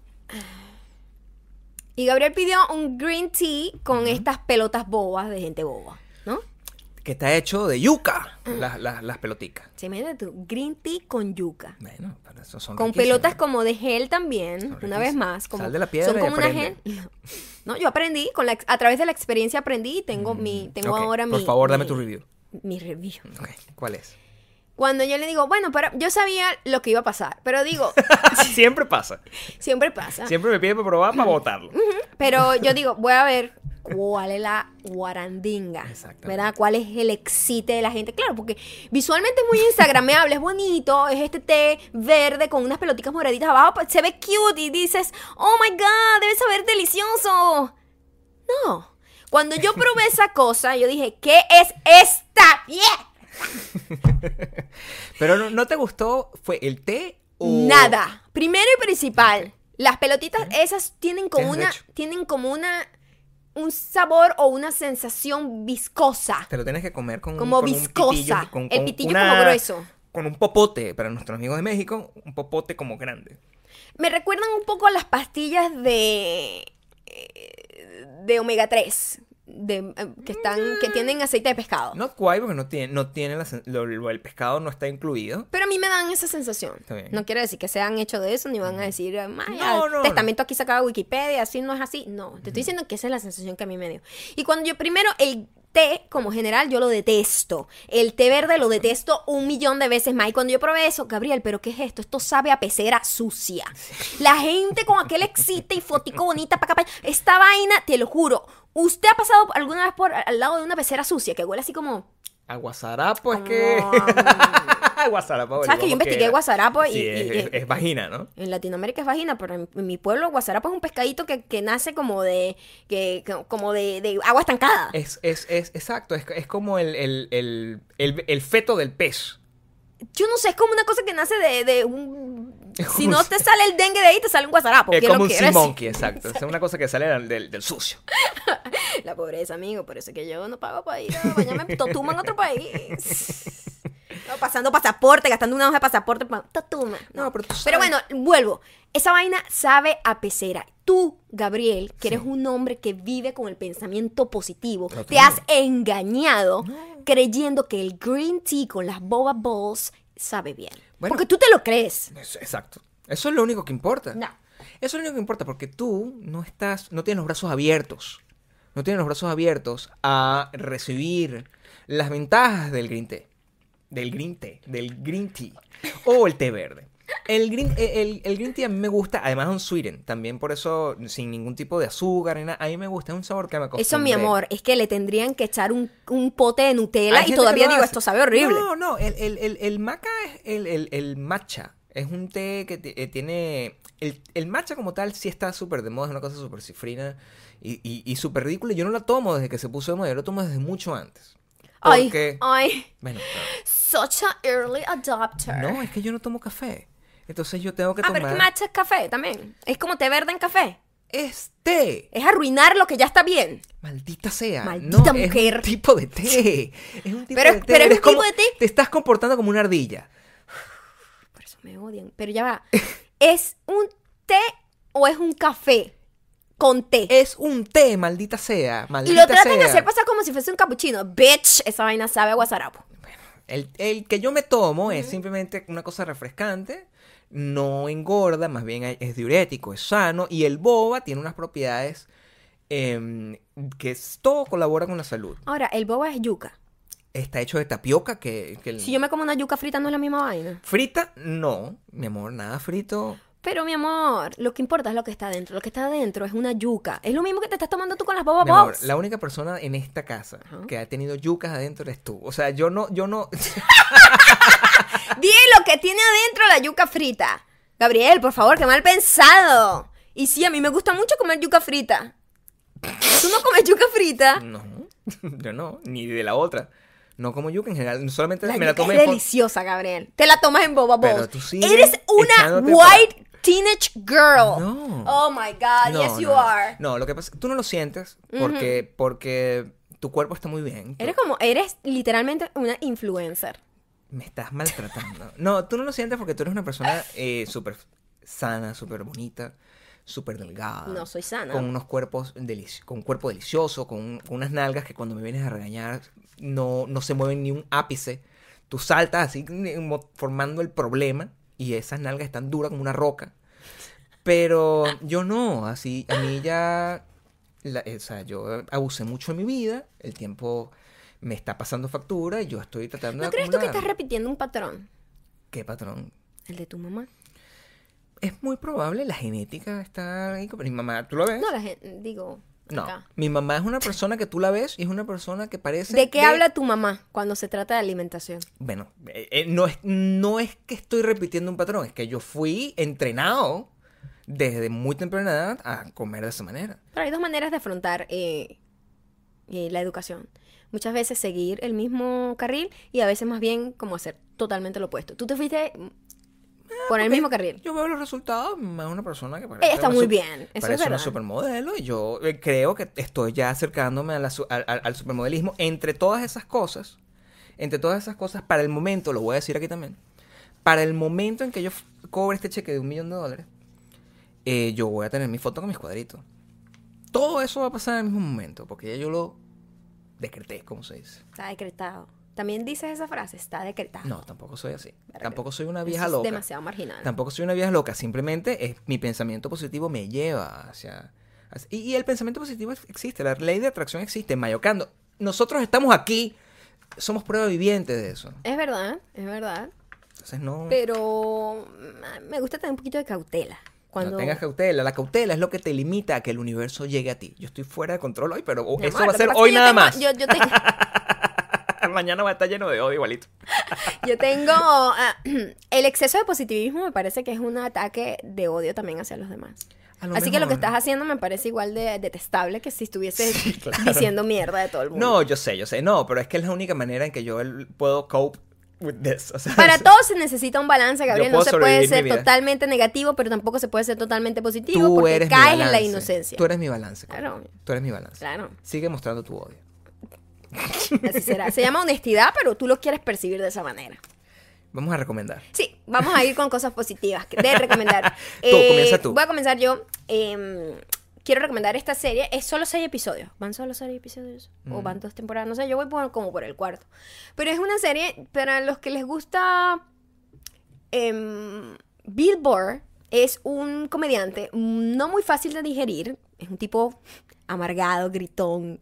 Y Gabriel pidió un green tea con estas pelotas bobas de gente boba. Que está hecho de yuca, las, las, las peloticas. Se imagínate tú, green tea con yuca. Bueno, pero eso son Con pelotas como de gel también, una vez más. Como, Sal de la piedra son y como una gel. [laughs] No, yo aprendí, con la, a través de la experiencia aprendí y tengo mi, tengo Ok, ahora mi. Por favor, dame mi- tu review. Mi review. Ok, ¿cuál es? Cuando yo le digo, bueno, pero yo sabía lo que iba a pasar, pero digo, [laughs] Siempre pasa. [laughs] siempre pasa. Siempre me piden para probar para botarlo. Pero yo digo, voy a ver cuál es la guarandinga. ¿verdad? ¿Cuál es el excite de la gente? Claro, porque visualmente es muy instagrameable, es bonito, es este té verde con unas pelotitas moraditas abajo, pues, se ve cute y dices, oh my god, debe saber delicioso. No. Cuando yo probé esa [laughs] cosa, yo dije, ¿qué es esta mierda? [laughs] Pero no, ¿no te gustó? ¿Fue el té o...? Nada. Primero y principal, las pelotitas esas tienen como una, tienen como una, un sabor o una sensación viscosa. Te lo tienes que comer con Como con un viscosa. pitillo, con- El pitillo una- como grueso. Con un popote, para nuestros amigos de México, un popote como grande. Me recuerdan un poco a las pastillas de eh, de omega 3 de, eh, que están que tienen aceite de pescado. Not quite, porque no tiene, no tiene la lo- lo- el pescado no está incluido. Pero a mí me dan esa sensación. No quiere decir que sean hechos de eso, ni van a decir, "Ay, No, no, testamento aquí sacaba Wikipedia, así no es así. No, te estoy diciendo que esa es la sensación que a mí me dio. Y cuando yo primero, el té, como general, yo lo detesto. El té verde lo detesto un millón de veces más. Y cuando yo probé eso, Gabriel, ¿pero qué es esto? Esto sabe a pecera sucia. La gente con aquel excite y fotico bonita para acá. Esta vaina, te lo juro. ¿Usted ha pasado alguna vez por al lado de una pecera sucia que huele así como... Aguasarapo es que... [laughs] Guasarapo. ¿Sabes que yo investigué guasarapo y- Sí, es, y- es- es vagina, ¿no? En Latinoamérica es vagina, pero en, en mi pueblo guasarapo es un pescadito que, que nace como de que, como de, de agua estancada. Es, es, es exacto, es, es como el, el, el, el, el feto del pez. Yo no sé, es como una cosa que nace de, de un... Si no te sale el dengue de ahí, te sale un guasarapo. Es ¿qué como un sea monkey, exacto. Es una cosa que sale del, del- del sucio. [laughs] La pobreza, amigo, por eso es que yo no pago para ir a bañarme en Totuma en otro país. [laughs] No, pasando pasaporte, gastando una hoja de pasaporte para Totuma. No, No, pero tú Pero bueno, vuelvo. Esa vaina sabe a pecera. Tú, Gabriel, que eres un hombre que vive con el pensamiento positivo, te has engañado creyendo que el green tea con las boba balls sabe bien. Bueno. Porque tú te lo crees. Es- exacto. Eso es lo único que importa. No. Eso es lo único que importa porque tú no estás, no tienes los brazos abiertos. No tienes los brazos abiertos a recibir las ventajas del green tea. Del green tea. Del green tea. O el té verde. El green, el, el green tea a mí me gusta, además es un sweeten, también por eso sin ningún tipo de azúcar ni nada, a mí me gusta, es un sabor que me acostumbré. Eso, mi amor, es que le tendrían que echar un, un pote de Nutella Hay y todavía digo, hace. esto sabe horrible. No, no, el, el, el, maca es el, matcha. Es un té que eh, tiene... El, el matcha como tal sí está súper de moda, es una cosa súper cifrina y, y, y súper ridícula. Yo no la tomo desde que se puso de moda, yo la tomo desde mucho antes. Porque... ay, Bueno, such a early adopter. no, es que yo no tomo café. Entonces yo tengo que ah, tomar... pero es que matcha es café también. Es como té verde en café. Es té. Es arruinar lo que ya está bien. Maldita sea. Maldita no, Es mujer. un tipo de té. Es un tipo Pero- de té. pero es un tipo de té. Te estás comportando como una ardilla. Por eso me odian. Pero ya va. ¿Es un té o es un café con té? Es un té, maldita sea. y Maldita lo tratan de hacer pasar como si fuese un capuchino. Bitch, esa vaina sabe a guasarapo. El, el que yo me tomo es simplemente una cosa refrescante, no engorda, más bien es diurético, es sano, y el boba tiene unas propiedades em, que es- todo colabora con la salud. Ahora, el boba es yuca. Está hecho de tapioca, que, que el- Si yo me como una yuca frita, no es la misma vaina. frita, no, mi amor, nada frito. Pero, mi amor, lo que importa es lo que está adentro. Lo que está adentro es una yuca. Es lo mismo que te estás tomando tú con las boba Mi amor, la única persona en esta casa Ajá. que ha tenido yucas adentro eres tú. O sea, yo no, yo no. [laughs] Di lo que tiene adentro la yuca frita. Gabriel, por favor, qué mal pensado. Y sí, a mí me gusta mucho comer yuca frita. ¿Tú no comes yuca frita? no, [laughs] yo no, ni de la otra. No como yuca en general, solamente La me la yuca tomé es por- deliciosa, Gabriel. Te la tomas en boba Pero balls. tú sigues Eres una white teenage girl. No. Oh my God, No, yes you no, no. are. No, lo que pasa tú no lo sientes porque, porque tu cuerpo está muy bien. Eres como, eres literalmente una influencer. Me estás maltratando. [laughs] No, tú no lo sientes porque tú eres una persona eh, súper sana, súper bonita, súper delgada. No soy sana. Con unos cuerpos, con un cuerpo delicioso, con, con unas nalgas que cuando me vienes a regañar no, no se mueven ni un ápice. Tú saltas así formando el problema y esas nalgas están duras como una roca. Pero yo no, así, a mí ya, la- o sea, yo abusé mucho en mi vida, el tiempo me está pasando factura y yo estoy tratando ¿No de crees tú que acumular. estás repitiendo un patrón? ¿Qué patrón? El de tu mamá. Es muy probable, la genética está ahí. Mi mamá, ¿tú lo ves? No, la digo, No, acá. mi mamá es una persona que tú la ves y es una persona que parece... ¿De qué habla tu mamá cuando se trata de alimentación? Bueno, eh, eh, no, es, no es que estoy repitiendo un patrón, es que yo fui entrenado desde muy temprana edad a comer de esa manera. Pero hay dos maneras de afrontar eh, la educación. Muchas veces seguir el mismo carril y a veces más bien como hacer totalmente lo opuesto. Tú te fuiste por el mismo carril. Yo veo los resultados, es una persona que parece... Está una muy bien, eso es parece una verdad. supermodelo y yo eh, creo que estoy ya acercándome a la su- al, supermodelismo. Entre todas esas cosas, entre todas esas cosas, para el momento, lo voy a decir aquí también, para el momento en que yo cobre este cheque de un millón de dólares, eh, yo voy a tener mi foto con mis cuadritos. Todo eso va a pasar en el mismo momento, porque ya yo lo decreté, como se dice. Está decretado. También dices esa frase, está decretado. No, tampoco soy así. Verga. Tampoco soy una Eso vieja es loca. demasiado marginal. Tampoco soy una vieja loca, simplemente es mi pensamiento positivo me lleva hacia... hacia- y, y el pensamiento positivo existe, la ley de atracción existe. Mayocando, nosotros estamos aquí, somos prueba viviente de eso. Es verdad, es verdad. Entonces no, Pero mm, me gusta tener un poquito de cautela. Cuando... no tengas cautela. La cautela es lo que te limita a que el universo llegue a ti. Yo estoy fuera de control hoy, pero Mi eso amor, va a ser hoy nada tengo- más. Yo, yo tengo, [laughs] Mañana va a estar lleno de odio igualito. [laughs] yo tengo ah, [clears throat] el exceso de positivismo me parece que es un ataque de odio también hacia los demás. Así que lo que estás haciendo me parece igual de detestable que si estuvieses Sí, claro. diciendo mierda de todo el mundo. No, yo sé, yo sé. No, pero es que es la única manera en que yo puedo cope with this. O sea, Para es- [laughs] todo se necesita un balance, Gabriel. No se puede ser totalmente negativo, pero tampoco se puede ser totalmente positivo Tú porque eres mi caes en la balance. inocencia. Tú eres mi balance. Claro. Tú eres mi balance. Claro, Sigue mostrando tu odio. Así será. Se llama honestidad, pero tú lo quieres percibir de esa manera. Vamos a recomendar. Sí, vamos a ir con cosas positivas de recomendar. [laughs] Tú, comienza tú. Voy a comenzar yo. Em, quiero recomendar esta serie. Es solo seis episodios. ¿Van solo seis episodios? ¿O Mm. van dos temporadas? No sé, yo voy por- como por el cuarto. Pero es una serie para los que les gusta... em, Bill Burr es un comediante no muy fácil de digerir. Es un tipo amargado, gritón,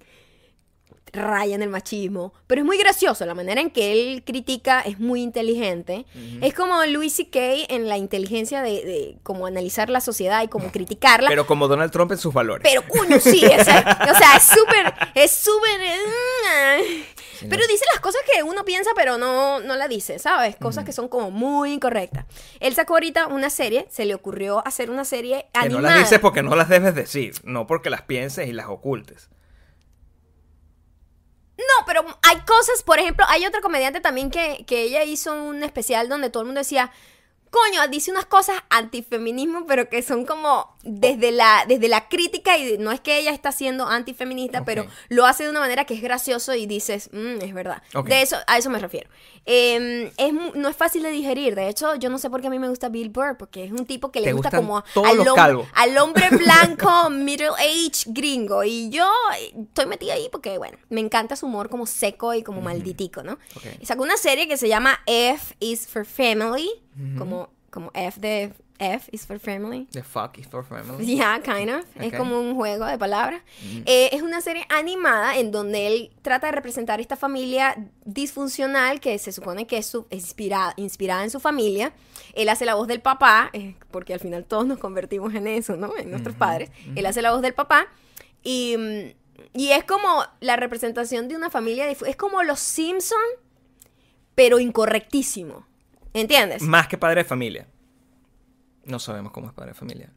raya en el machismo, pero es muy gracioso, la manera en que él critica es muy inteligente. Es como Louis C.K. en la inteligencia de, de cómo analizar la sociedad y cómo criticarla. Pero como Donald Trump en sus valores. Pero coño, sí, o sea, o sea, es súper, es súper... eh, pero dice las cosas que uno piensa, pero no, no la dice, ¿sabes? Cosas que son como muy incorrectas. Él sacó ahorita una serie, se le ocurrió hacer una serie que no animada. las dices porque no las debes decir, no porque las pienses y las ocultes. No, pero hay cosas, por ejemplo, hay otra comediante también que, que ella hizo un especial donde todo el mundo decía, coño, dice unas cosas antifeminismo, pero que son como desde la, desde la crítica y no es que ella está siendo antifeminista, Ok. pero lo hace de una manera que es gracioso y dices, "Mm, es verdad. Ok. De eso, a eso me refiero. Eh, es, no es fácil de digerir, de hecho, yo no sé por qué a mí me gusta Bill Burr, porque es un tipo que le gusta como al, hombre [laughs] blanco, middle age gringo. Y yo eh, estoy metida ahí porque, bueno, me encanta su humor como seco y como malditico, ¿no? Ok. Y sacó una serie que se llama F is for Family, como, como F de F is for Family. The fuck is for family. [laughs] Yeah, kind of. Es como un juego de palabras. Eh, es una serie animada en donde él trata de representar esta familia disfuncional que se supone que es, su- es inspirada, inspirada en su familia. Él hace la voz del papá, eh, porque al final todos nos convertimos en eso, ¿no? En nuestros padres. Él hace la voz del papá. Y, mm, y es como la representación de una familia. Es como los Simpson, pero incorrectísimo. ¿Entiendes? Más que padre de familia. No sabemos cómo es padre de familia.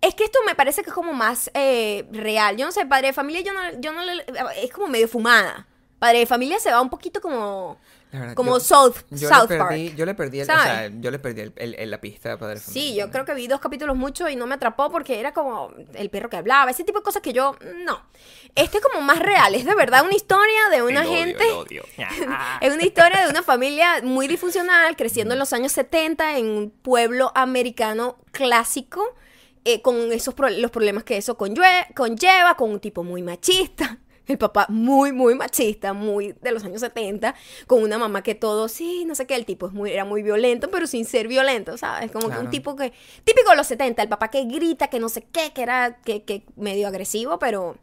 Es que esto me parece que es como más eh, real. Yo no sé, padre de familia, yo no, yo no le- es como medio fumada. Padre de familia se va un poquito como, verdad, como yo- South, Yo South le perdí, Park. yo le perdí, el, o sea, yo le perdí el- el- el- la pista de Padre de Sí, Familia yo también. creo que vi dos capítulos mucho y no me atrapó porque era como el perro que hablaba, ese tipo de cosas que yo no. Este es como más real, es de verdad una historia de una El odio, gente. el odio. [laughs] Es una historia de una familia muy disfuncional creciendo en los años 70 en un pueblo americano clásico eh, con esos pro- los problemas que eso conlleva, con un tipo muy machista. El papá muy, muy machista, muy de los años 70, con una mamá que todo, sí, no sé qué, el tipo es muy, era muy violento, pero sin ser violento, ¿sabes? Como que un tipo que, típico de los 70, el papá que grita, que no sé qué, que era que, que medio agresivo, pero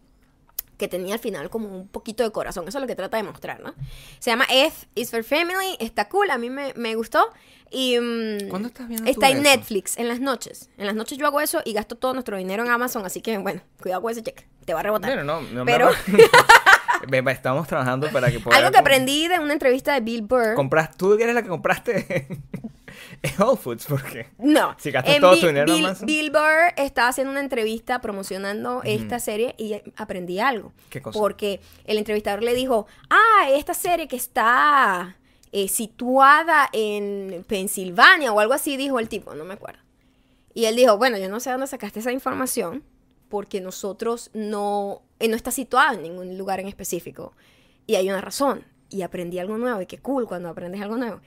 que tenía al final como un poquito de corazón. Eso es lo que trata de mostrar, ¿no? Se llama F is for Family, está cool, a mí me, me gustó. Y mm, ¿Cuándo estás viendo está en eso? Netflix, en las noches. En las noches yo hago eso y gasto todo nuestro dinero en Amazon, así que bueno, cuidado con ese cheque, te va a rebotar. Bueno, no, no Pero- me- [laughs] estamos trabajando para que [laughs] pueda Algo que aprendí de una entrevista de Bill Burr. compras tú eres la que compraste [laughs] [laughs] en Whole Foods porque No. Si gastas todo tu dinero Bill. Bill Burr estaba haciendo una entrevista promocionando esta serie y aprendí algo. ¿Qué cosa? Porque el entrevistador le dijo, ah, esta serie que está eh, situada en Pensilvania o algo así, dijo el tipo, no me acuerdo. Y él dijo, bueno, yo no sé dónde sacaste esa información porque nosotros no, eh, no está situado en ningún lugar en específico. Y hay una razón. Y aprendí algo nuevo y qué cool cuando aprendes algo nuevo.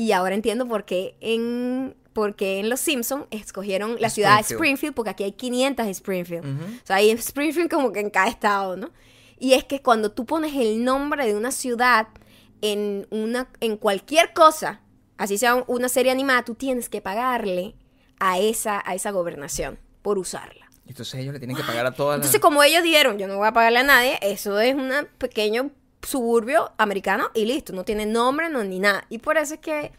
Y ahora entiendo por qué en, por qué en Los Simpsons escogieron la ciudad de Springfield. Springfield, porque aquí hay 500 Springfield. Ujú. O sea, hay Springfield como que en cada estado, ¿no? Y es que cuando tú pones el nombre de una ciudad en, una, en cualquier cosa, así sea un- una serie animada, tú tienes que pagarle a esa, a esa gobernación por usarla. entonces ellos le tienen que pagar a todas las Entonces, como ellos dijeron, yo no voy a pagarle a nadie, eso es un pequeño suburbio americano y listo, no tiene nombre no, ni nada. Y por eso es que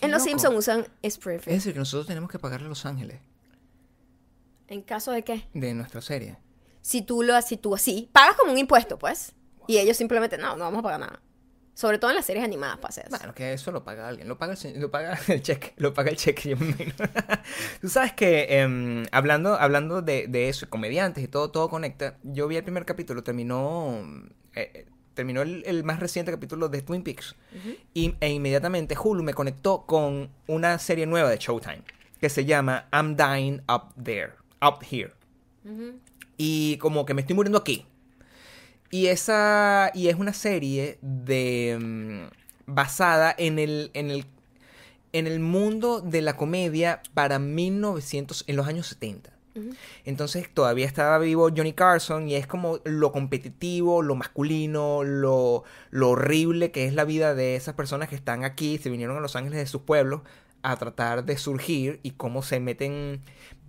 en Los. Simpsons usan es Springfield. decir que nosotros tenemos que pagarle a Los Ángeles ¿En caso de qué? de nuestra serie Si tú lo si tú así, pagas como un impuesto, pues. Y ellos simplemente, no, no vamos a pagar nada. Sobre todo en las series animadas pasa eso. Bueno, que eso lo paga alguien, lo paga el, lo paga [laughs] el cheque, lo paga el cheque, yo me. [laughs] Tú sabes que em, hablando, hablando de, de eso, comediantes y todo, todo conecta. Yo vi el primer capítulo, terminó, eh, terminó el, el más reciente capítulo de Twin Peaks y, e inmediatamente Hulu me conectó con una serie nueva de Showtime que se llama I'm Dying Up There, Up Here. Y como que me estoy muriendo aquí. Y esa. Y es una serie de. mm, basada en el. en el. en el mundo de la comedia para 1900. en los años 70. Entonces todavía estaba vivo Johnny Carson y es como lo competitivo, lo masculino, lo, lo horrible que es la vida de esas personas que están aquí, se vinieron a Los Ángeles de sus pueblos a tratar de surgir y cómo se meten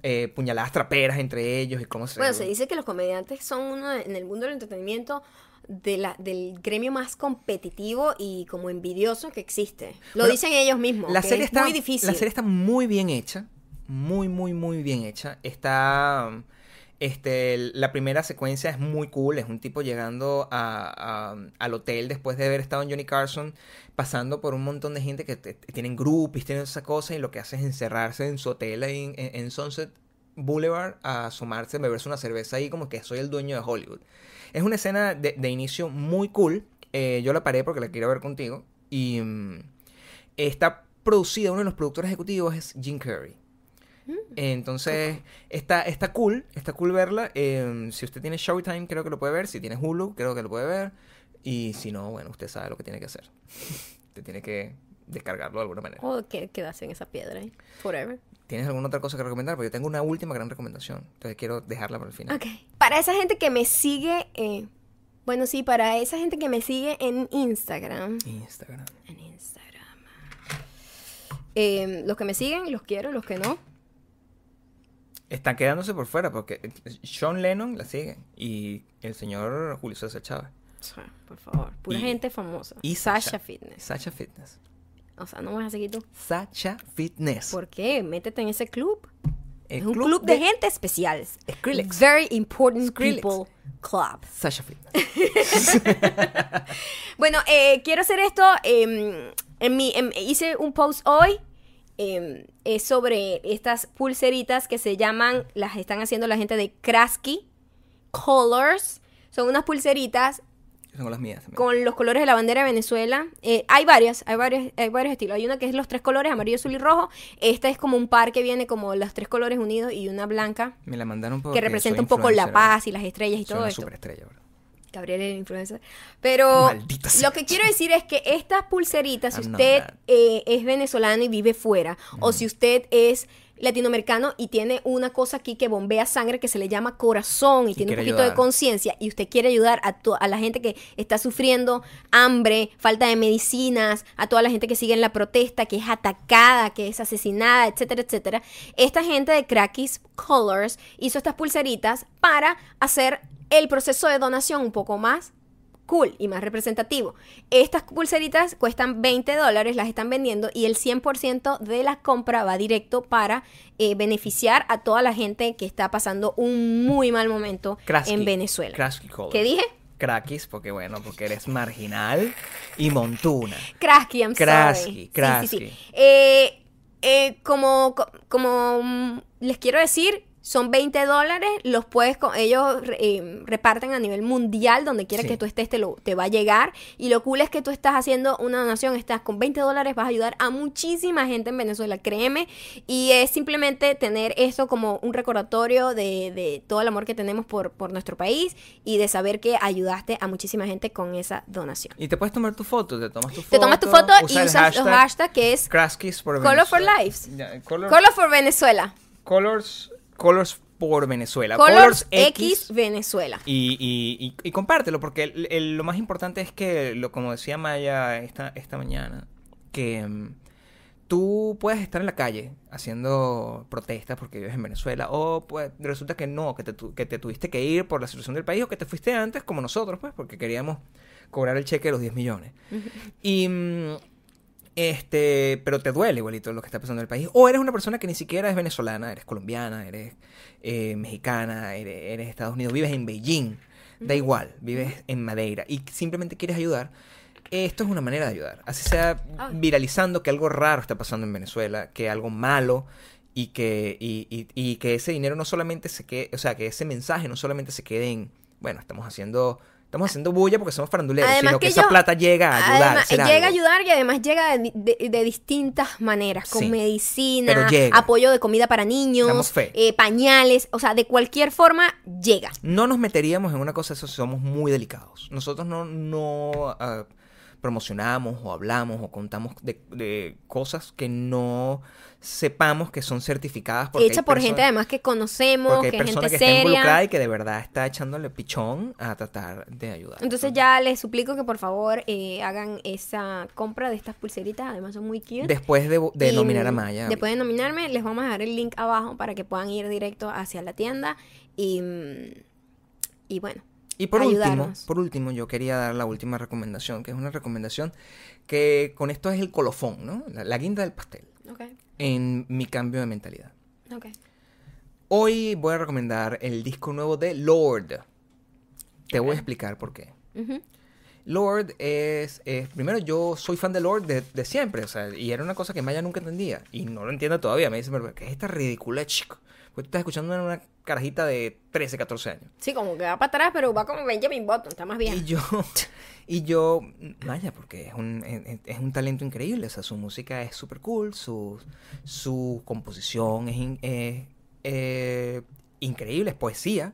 eh, puñaladas traperas entre ellos y cómo se... Bueno, se dice que los comediantes son uno de- en el mundo del entretenimiento de la, del gremio más competitivo y como envidioso que existe. Lo Bueno, dicen ellos mismos. la que serie es está muy difícil. la serie está muy bien hecha muy muy muy bien hecha está este la primera secuencia es muy cool es un tipo llegando a- al hotel después de haber estado en Johnny Carson pasando por un montón de gente que tienen groupies tienen esa cosa y lo que hace es encerrarse en su hotel ahí en, Sunset Boulevard a asomarse beberse una cerveza ahí como que soy el dueño de Hollywood es una escena de, inicio muy cool Eh, yo la paré porque la quiero ver contigo y mm, está producida, uno de los productores ejecutivos es Jim Carrey. Entonces, está, está cool, está cool verla. Eh, si usted tiene Showtime, creo que lo puede ver. Si tiene Hulu, creo que lo puede ver. Y si no, bueno, usted sabe lo que tiene que hacer. [laughs] Usted tiene que descargarlo de alguna manera. O que quedarse en esa piedra ahí. Forever. ¿Tienes alguna otra cosa que recomendar? Porque yo tengo una última gran recomendación. Entonces quiero dejarla para el final. Ok. Para esa gente que me sigue, eh, bueno, sí, para esa gente que me sigue en Instagram. Instagram. En Instagram. Eh, los que me siguen, los quiero, los que no. Están quedándose por fuera porque Sean Lennon la sigue. Y el señor Julio César Chávez. Por favor. Pura Y- gente famosa. y Sasha Sasha. Fitness. Sacha Fitness. O sea, no me vas a seguir tú. Sacha Fitness. ¿Por qué? Métete en ese club. El es un club, de, gente especial. Skrillex. Very important Skrillex. people club. Sacha Fitness. [laughs] Bueno, eh, quiero hacer esto. em, en mi, em, hice un post hoy. Em, es sobre estas pulseritas que se llaman, las están haciendo la gente de Krasky Colors. Son unas pulseritas Son las mías también. con los colores de la bandera de Venezuela. Eh, hay varias, hay varios, hay varios estilos. Hay una que es los tres colores, amarillo, azul y rojo. Esta es como un par que viene como los tres colores unidos y una blanca Me la mandaron por que representa un poco la paz y las estrellas y Soy todo bro. Gabriel el influencer. Pero Maldita lo que quiero decir es que estas pulseritas, si I'm usted eh, es venezolano y vive fuera, o si usted es latinoamericano y tiene una cosa aquí que bombea sangre que se le llama corazón y, Y tiene un poquito de conciencia y usted quiere ayudar a la gente que está sufriendo hambre, falta de medicinas, a toda la gente que sigue en la protesta, que es atacada, que es asesinada, etcétera, etcétera. Esta gente de Crackis Colors hizo estas pulseritas para hacer el proceso de donación un poco más cool y más representativo. Estas pulseritas cuestan 20 dólares, las están vendiendo y el 100% de la compra va directo para eh, beneficiar a toda la gente que está pasando un muy mal momento Krasky. en Venezuela. Krasky. ¿Qué dije? Crackis, porque bueno, porque eres marginal y montuna. Krasky, I'm Krasky, sorry. Sí, sí, sí. Krasky. Eh, eh, como, co- como mm, les quiero decir, son 20 dólares, los puedes, ellos eh, reparten a nivel mundial, donde quiera Sí. que tú estés, te, lo- te va a llegar. Y lo cool es que tú estás haciendo una donación, estás con 20 dólares, vas a ayudar a muchísima gente en Venezuela, créeme. Y es simplemente tener esto como un recordatorio de, de todo el amor que tenemos por, por nuestro país y de saber que ayudaste a muchísima gente con esa donación. Y te puedes tomar tu foto, te tomas tu foto. Te tomas tu foto y el usas los hashtags que es Color for Venezuela. Lives. Ya, color- Color for Venezuela. colors, colors por Venezuela. Colors X Venezuela. Y, y, y, y compártelo, porque el- el- lo más importante es que, lo, como decía Maya esta, esta mañana, que mm, tú puedes estar en la calle haciendo protestas porque vives en Venezuela, o pues resulta que no, que te, tu- que te tuviste que ir por la situación del país, o que te fuiste antes, como nosotros, pues, porque queríamos cobrar el cheque de los 10 millones. Y. mm, este, pero te duele igualito lo que está pasando en el país. O eres una persona que ni siquiera es venezolana, eres colombiana, eres eh, mexicana, eres, eres Estados Unidos, vives en Beijing, da igual, vives en Madeira y simplemente quieres ayudar. Esto es una manera de ayudar. Así sea Ay. viralizando que algo raro está pasando en Venezuela, que algo malo y que, y, y- y que ese dinero no solamente se quede, o sea, que ese mensaje no solamente se quede en, bueno, estamos haciendo, estamos haciendo bulla porque somos faranduleros, Además sino que, que esa yo- plata llega a ayudar. Además, llega a ayudar y además llega de, de- de distintas maneras, con Sí, medicina, apoyo de comida para niños, fe. eh, pañales, o sea, de cualquier forma llega. No nos meteríamos en una cosa, eso somos muy delicados. Nosotros no, no ah, promocionamos o hablamos o contamos de, de cosas que no sepamos que son certificadas porque Hecha por gente además que conocemos, porque hay que personas gente que está seria. involucrada y que de verdad está echándole pichón a tratar de ayudar. Entonces ya les suplico que por favor eh, hagan esa compra de estas pulseritas, además son muy cute. Después de, de Y, nominar a Maya. Después de nominarme, les vamos a dejar el link abajo para que puedan ir directo hacia la tienda y, mm, y bueno. Y por último, por último, yo quería dar la última recomendación, que es una recomendación que con esto es el colofón, ¿no? La, la guinda del pastel Ok, en mi cambio de mentalidad. ok. Hoy voy a recomendar el disco nuevo de Lord. Te voy a explicar por qué. Lord es, es- Primero, yo soy fan de Lord de, de siempre, o sea, y era una cosa que Maya nunca entendía. Y no lo entiendo todavía. Me dice, pero ¿qué es esta ridícula, chico? Pues tú estás escuchando una carajita de 13, 14 años. Sí, como que va para atrás, pero va como Benjamin Button, está más bien. Y yo, [laughs] y yo, vaya, porque es un, es, es un talento increíble, o sea, su música es súper cool, su, su composición es, in- eh, increíble, es poesía,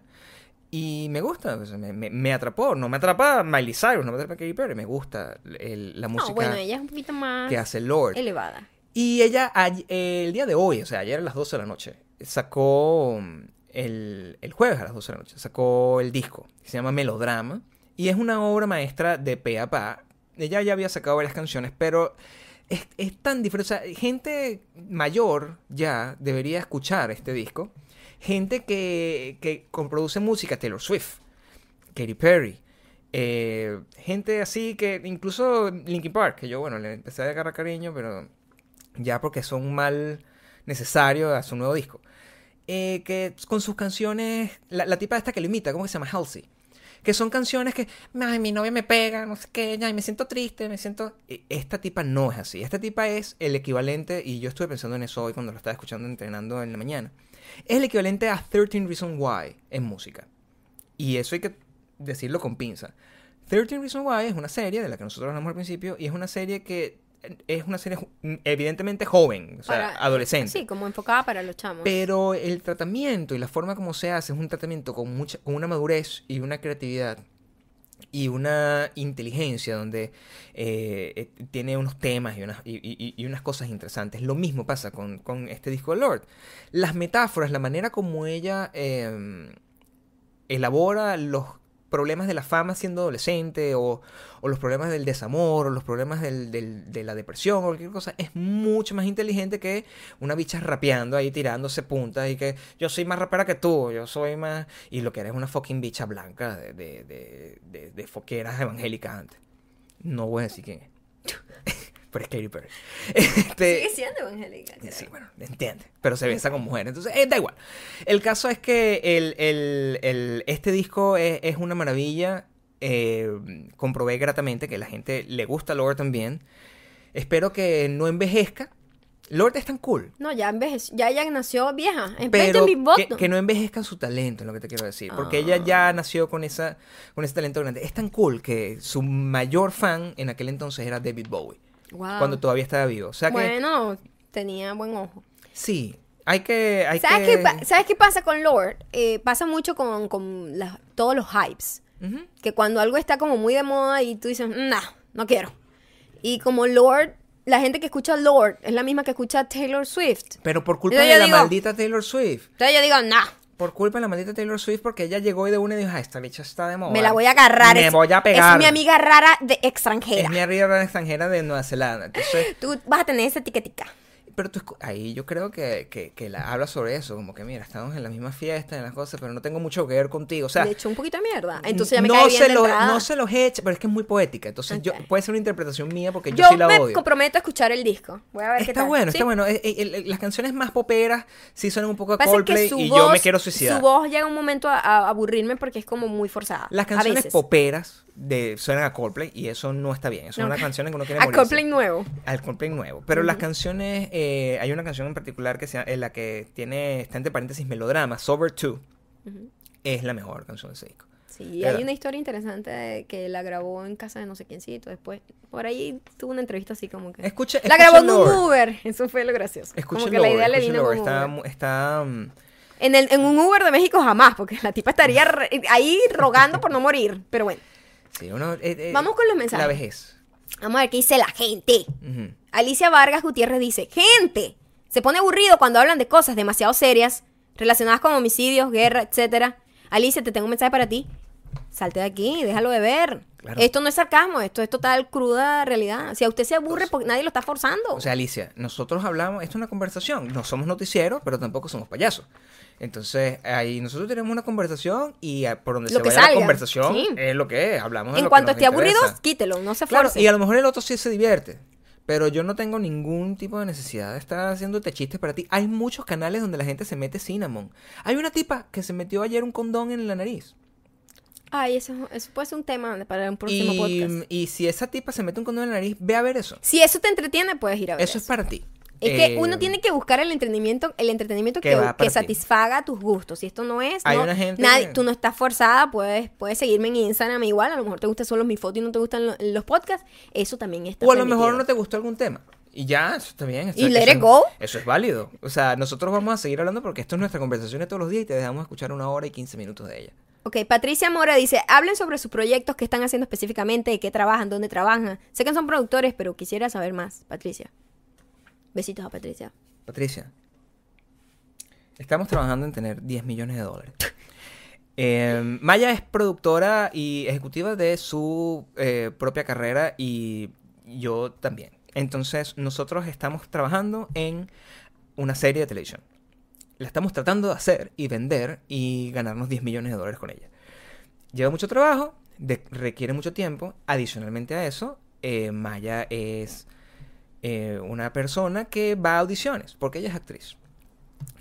y me gusta, o sea, me, me- me atrapó, no me atrapa Miley Cyrus, no me atrapa Katy Perry, me gusta el- la No, música bueno, ella es un poquito más que hace Lord. elevada. Y ella, el día de hoy, o sea, ayer a las 12 de la noche, sacó el, el jueves a las 12 de la noche, sacó el disco, que se llama Melodrama, y es una obra maestra de pe a pa. Ella ya había sacado varias canciones, pero es, es tan diferente. O sea, gente mayor ya debería escuchar este disco. Gente que, que produce música, Taylor Swift, Katy Perry, eh, gente así que incluso Linkin Park, que yo, bueno, le empecé a agarrar cariño, pero ya porque son mal necesario a su nuevo disco. Eh, que con sus canciones, la, la tipa esta que lo imita, ¿cómo que se llama? Halsey. Que son canciones que, ay, mi novia me pega, no sé qué, ay, me siento triste, me siento... Esta tipa no es así. Esta tipa es el equivalente, y yo estuve pensando en eso hoy cuando lo estaba escuchando entrenando en la mañana. Es el equivalente a 13 Reasons Why en música. Y eso hay que decirlo con pinza. 13 Reasons Why es una serie de la que nosotros hablamos al principio y es una serie que es una serie evidentemente joven, o sea, Para- adolescente. Sí, como enfocada para los chamos. Pero el tratamiento y la forma como se hace es un tratamiento con mucha, con una madurez y una creatividad y una inteligencia donde eh, eh, tiene unos temas y unas, y, y- y unas cosas interesantes. Lo mismo pasa con, con este disco de Lord. Las metáforas, la manera como ella eh, elabora los problemas de la fama siendo adolescente o, los problemas del desamor o los problemas del- del- de la depresión o cualquier cosa es mucho más inteligente que una bicha rapeando ahí tirándose puntas y que yo soy más rapera que tú, yo soy más... Y lo que eres una fucking bicha blanca de, de, de, de, de foqueras evangélicas antes. No voy a decir quién es. [laughs] Pero es Katy Perry. [laughs] Este, Sigue siendo evangélica. creo. Sí, bueno, entiende. Pero se besa con mujeres. Entonces, eh, da igual. El caso es que el, el- el- este disco es, es una maravilla. Eh, comprobé gratamente que la gente le gusta Lord también. Espero que no envejezca. Lord es tan cool. No, ya envejeció, ya ella nació vieja. Pero mi voto. que, que no envejezca su talento, es lo que te quiero decir. Porque Ah. ella ya nació con, esa, con ese talento grande. Es tan cool que su mayor fan en aquel entonces era David Bowie. Wow. Cuando todavía estaba vivo. O sea que, Bueno, tenía buen ojo. sí, hay que... Hay ¿Sabes, que... qué, ¿Sabes qué pasa con Lord? Eh, pasa mucho con, con todos los hypes. Que cuando algo está como muy de moda y tú dices, nah, no quiero. Y como Lord, la gente que escucha Lord es la misma que escucha Taylor Swift. Pero por culpa de la digo- maldita Taylor Swift. Entonces yo digo, nah, Por culpa de la maldita Taylor Swift, porque ella llegó y de una y dijo, "Ah, esta bicha está de moda. me la voy a agarrar. Me es, voy a pegar. Es mi amiga rara de extranjera. Es mi amiga extranjera de Nueva Zelanda. Entonces, [laughs] Tú vas a tener esa etiquetica. Pero tú ahí yo creo que, que, que la habla sobre eso. Como que, mira, estamos en la misma fiesta, en las cosas, pero no tengo mucho que ver contigo. O sea, Le echó un poquito de mierda. Entonces ya me no, cae bien se de lo, entrada. no se los echa, pero es que es muy poética. Entonces, yo, puede ser una interpretación mía porque yo, Yo sí la me odio. comprometo a escuchar el disco. Voy a ver qué Está tal. bueno, ¿Sí? está bueno. Eh, el- las canciones más poperas sí suenan un poco a Coldplay y voz, yo me quiero suicidar. Su voz llega un momento a, a aburrirme porque es como muy forzada. Las canciones poperas de, suenan a Coldplay y eso no está bien. Son No. unas canciones que uno quiere A morirse. Coldplay nuevo. Al Coldplay nuevo. Pero las canciones, eh, hay una canción en particular que sea, en la que tiene, está entre paréntesis melodrama, Sober 2. Es la mejor canción de ese disco. Sí, Era. hay una historia interesante de que la grabó en casa de no sé quiéncito. Después, por ahí tuvo una entrevista así como que. Escucha, la grabó en un. Uber. Eso fue lo gracioso. Escucha como que la Lord, idea le vino Lord. en un Está, Uber. está, mm, En, el, en un Uber de México jamás, porque la tipa estaría re- ahí rogando por no morir. Pero bueno, sí, uno, eh, eh, Vamos con los mensajes. La vejez. Vamos a ver qué dice la gente. Alicia Vargas Gutiérrez dice, gente, se pone aburrido cuando hablan de cosas demasiado serias, relacionadas con homicidios, guerra, etcétera. Alicia, te tengo un mensaje para ti. Salte de aquí, déjalo de ver. Claro. Esto no es sarcasmo, esto es total cruda realidad. Si a usted se aburre, porque nadie lo está forzando. Pues, O sea, Alicia, nosotros hablamos, esto es una conversación, no somos noticieros, pero tampoco somos payasos. Entonces, ahí nosotros tenemos una conversación y ah, por donde Lo se que vaya la salga, conversación sí. es lo que es, hablamos de en lo que cuanto nos esté aburrido, quítelo, no se Claro, force. y a lo mejor el otro sí se divierte. Pero yo no tengo ningún tipo de necesidad de estar haciéndote chistes para ti. Hay muchos canales donde la gente se mete cinnamon. Hay una tipa que se metió ayer un condón en la nariz. Ay, eso, eso puede ser un tema para un próximo Y, podcast. y si esa tipa se mete un condón en la nariz, ve a ver eso. Si eso te entretiene, puedes ir a ver Eso es para ti. Es que Eh, uno tiene que buscar el entretenimiento, el entretenimiento que que, satisfaga tus gustos. Si esto no es, Hay no, una gente nadie- que- tú no estás forzada, puedes, puedes seguirme en Instagram igual. A lo mejor te gustan solo mis fotos y no te gustan lo- los podcasts. Eso también está O a lo mejor no te gustó algún tema. Y ya, eso está bien. eso- Y let eso it go. Eso es válido. O sea, nosotros vamos a seguir hablando porque esto es nuestra conversación de todos los días y te dejamos escuchar una hora y 15 minutos de ella. Ok, Patricia Mora dice, hablen sobre sus proyectos, qué están haciendo específicamente, de qué trabajan, dónde trabajan. Sé que son productores, pero quisiera saber más, Patricia. Besitos a Patricia. Patricia, estamos trabajando en tener 10 millones de dólares. [laughs] Eh, Maya es productora y ejecutiva de su eh, propia carrera y yo también. Entonces, nosotros estamos trabajando en una serie de televisión. La estamos tratando de hacer y vender y ganarnos 10 millones de dólares con ella. Lleva mucho trabajo, requiere mucho tiempo. Adicionalmente a eso, eh, Maya es eh, una persona que va a audiciones, porque ella es actriz.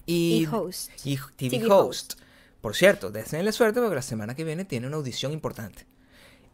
Y host. Y TV, TV host. Por cierto, deseenle suerte porque la semana que viene tiene una audición importante.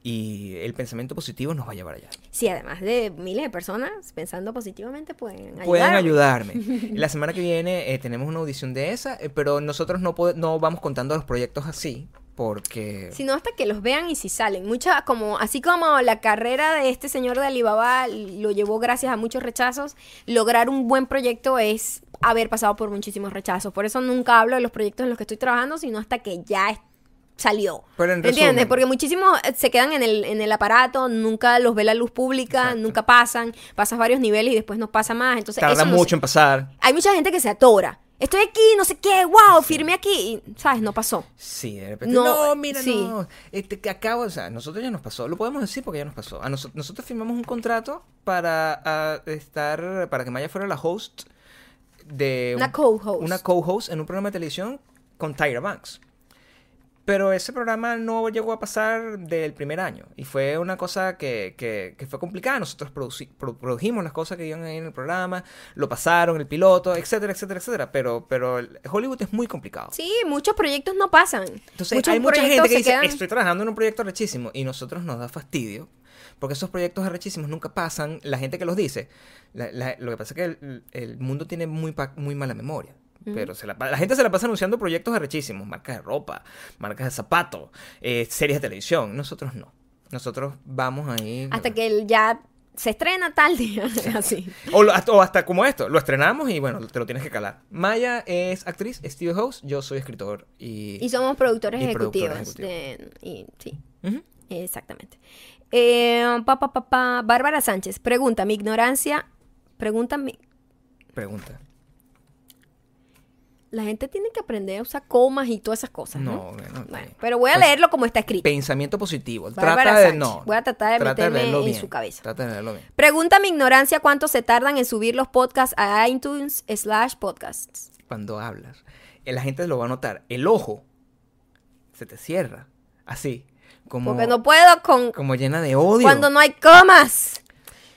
Y el pensamiento positivo nos va a llevar allá. Sí, además de miles de personas pensando positivamente pueden Pueden ayudarme. ayudarme. [laughs] la semana que viene eh, tenemos una audición de esa, eh, pero nosotros no, no vamos contando los proyectos así, porque... Sino hasta que los vean y si salen. Mucha, como, así como la carrera de este señor de Alibaba lo llevó gracias a muchos rechazos, lograr un buen proyecto es haber pasado por muchísimos rechazos. Por eso nunca hablo de los proyectos en los que estoy trabajando, sino hasta que ya salió. Pero en ¿Entiendes? resumen- Porque muchísimos eh, se quedan en el, en el aparato, nunca los ve la luz pública, Exacto. nunca pasan, pasas varios niveles y después no pasa más. Entonces, Tarda eso no mucho se- en pasar. Hay mucha gente que se atora. Estoy aquí, no sé qué, wow, firmé aquí. Y, ¿Sabes? No pasó. Sí, de repente. No, No, mira, sí. no. Este, que acabo, o sea, nosotros ya nos pasó. Lo podemos decir porque ya nos pasó. A noso- nosotros firmamos un contrato para estar, para que Maya fuera la host de. Una un- co-host. Una co-host en un programa de televisión con Tyra Banks. Pero ese programa no llegó a pasar del primer año. Y fue una cosa que, que- que fue complicada. Nosotros produ- produjimos las cosas que iban ahí en el programa, lo pasaron, el piloto, etcétera, etcétera, etcétera. Pero, pero Hollywood es muy complicado. Sí, muchos proyectos no pasan. Entonces Muchos hay mucha gente que dice, quedan- estoy trabajando en un proyecto arrechísimo y nosotros nos da fastidio porque esos proyectos arrechísimos nunca pasan. La gente que los dice, la- la- lo que pasa es que el, el mundo tiene muy, muy mala memoria. Pero se la, la gente se la pasa anunciando proyectos arrechísimos, marcas de ropa, marcas de zapatos, eh, series de televisión. Nosotros no. Nosotros vamos ahí. Hasta que él ya se estrena tal día. [laughs] Así. O, lo- hasta, o hasta como esto, lo estrenamos y bueno, te lo tienes que calar. Maya es actriz, Steve House, yo soy escritor y... Y somos productores Y productores ejecutivos. de- y, sí, exactamente. Eh, pa, pa, pa, pa. Bárbara Sánchez, pregunta, mi ignorancia. Pregunta, mi. Pregunta. La gente tiene que aprender a usar comas y todas esas cosas, ¿no? No, bueno, Bueno, ok. pero voy a Pues, leerlo como está escrito. Pensamiento positivo. Bárbara Trata de no. Voy a tratar de trata meterme en bien, su cabeza. Trata de leerlo bien. Pregunta mi ignorancia cuánto se tardan en subir los podcasts a iTunes slash podcasts. Cuando hablas, eh, la gente lo va a notar. El ojo se te cierra. Así. Como, Porque no puedo con como llena de odio. cuando no hay comas.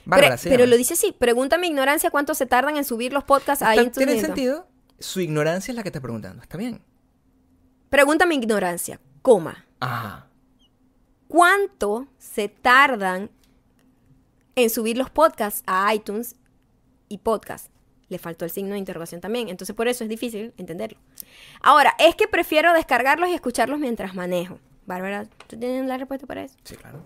Bárbara, sí, pero lo dice así. Pregunta mi ignorancia cuánto se tardan en subir los podcasts a iTunes. ¿Tiene sentido? Su ignorancia es la que está preguntando. Está bien. Pregunta mi ignorancia, coma. Ajá. ¿Cuánto se tardan en subir los podcasts a iTunes y podcast? Le faltó el signo de interrogación también, entonces por eso es difícil entenderlo. Ahora, es que prefiero descargarlos y escucharlos mientras manejo. Bárbara, ¿tú tienes la respuesta para eso? Sí, claro.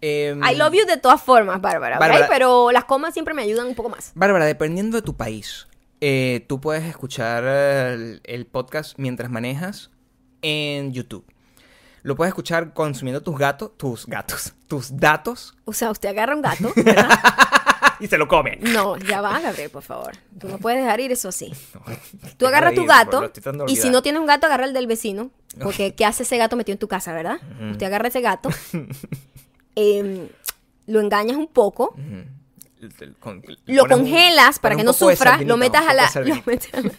Em, I love you de todas formas, Bárbara, Pero las comas siempre me ayudan un poco más. Bárbara, dependiendo de tu país, eh, tú puedes escuchar el, el podcast mientras manejas en YouTube. Lo puedes escuchar consumiendo tus gatos, tus gatos, [laughs] tus datos O sea, usted agarra un gato, [laughs] ¿verdad? y se lo come. No, ya va, Gabriel, por favor. Tú no puedes dejar ir eso así. [laughs] Tú agarras tu gato y si no tienes un gato, agarra el del vecino. Porque ¿qué hace ese gato metido en tu casa, verdad? Usted agarra ese gato, em, lo engañas un poco, con- lo un- congelas para que no sufra, lo metas a la, [laughs] lo metes a la,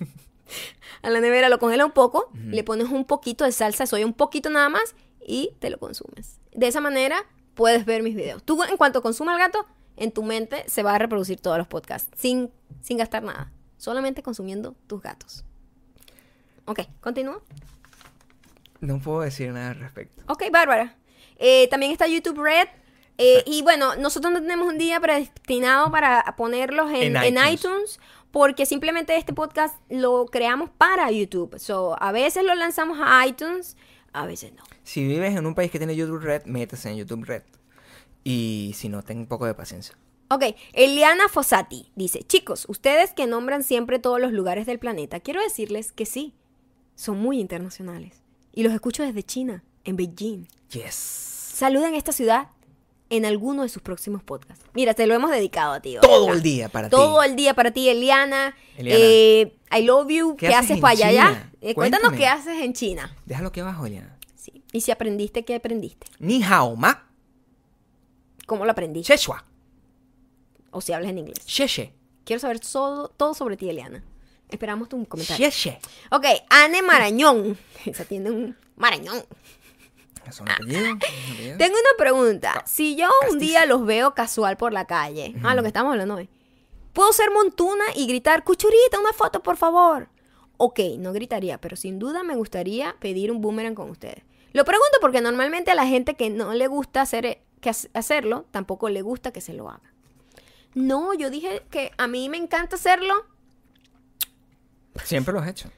a la nevera, lo congelas un poco, le pones un poquito de salsa de soya, un poquito nada más, y te lo consumes. De esa manera puedes ver mis videos. Tú en cuanto consumas el gato, en tu mente se va a reproducir todos los podcasts, sin, sin gastar nada, solamente consumiendo tus gatos. Ok, continúa. No puedo decir nada al respecto. Ok, Bárbara. Eh, también está YouTube Red. Eh, y bueno, nosotros no tenemos un día predestinado para ponerlos en, En en iTunes. iTunes. porque simplemente este podcast lo creamos para YouTube. So, a veces lo lanzamos a iTunes, a veces no. Si vives en un país que tiene YouTube Red, métese en YouTube Red. Y si no, ten un poco de paciencia. Ok, Eliana Fossati dice, chicos, ustedes que nombran siempre todos los lugares del planeta, quiero decirles que sí, son muy internacionales. Y los escucho desde China, en Beijing. Yes. Saluden esta ciudad en alguno de sus próximos podcasts. Mira, te lo hemos dedicado a ti. Todo el día para Todo ti. el día para ti, Eliana. Eliana. Eh, I love you. ¿Qué, ¿Qué haces, para allá? Eh, cuéntanos qué haces en China. Déjalo aquí abajo, Eliana. Sí. Y si aprendiste, ¿qué aprendiste? Ni hao ma. ¿Cómo lo aprendiste? Sheshua. O si hablas en inglés. Sheshe. Quiero saber todo, todo sobre ti, Eliana. Esperamos tu comentario. Sheshe. Ok, Anne Marañón. [laughs] Esa tiene un Marañón. ¿Es un apellido? ¿Un apellido? Tengo una pregunta. Ca- Si yo un castizo. día los veo casual por la calle, ah, lo que estamos hablando hoy, ¿puedo ser montuna y gritar, cuchurita, una foto, por favor? Ok, no gritaría, pero sin duda me gustaría pedir un boomerang con ustedes. Lo pregunto porque normalmente a la gente que no le gusta hacer, eh, que hac- hacerlo, tampoco le gusta que se lo haga. No, yo dije que a mí me encanta hacerlo. Siempre lo has hecho.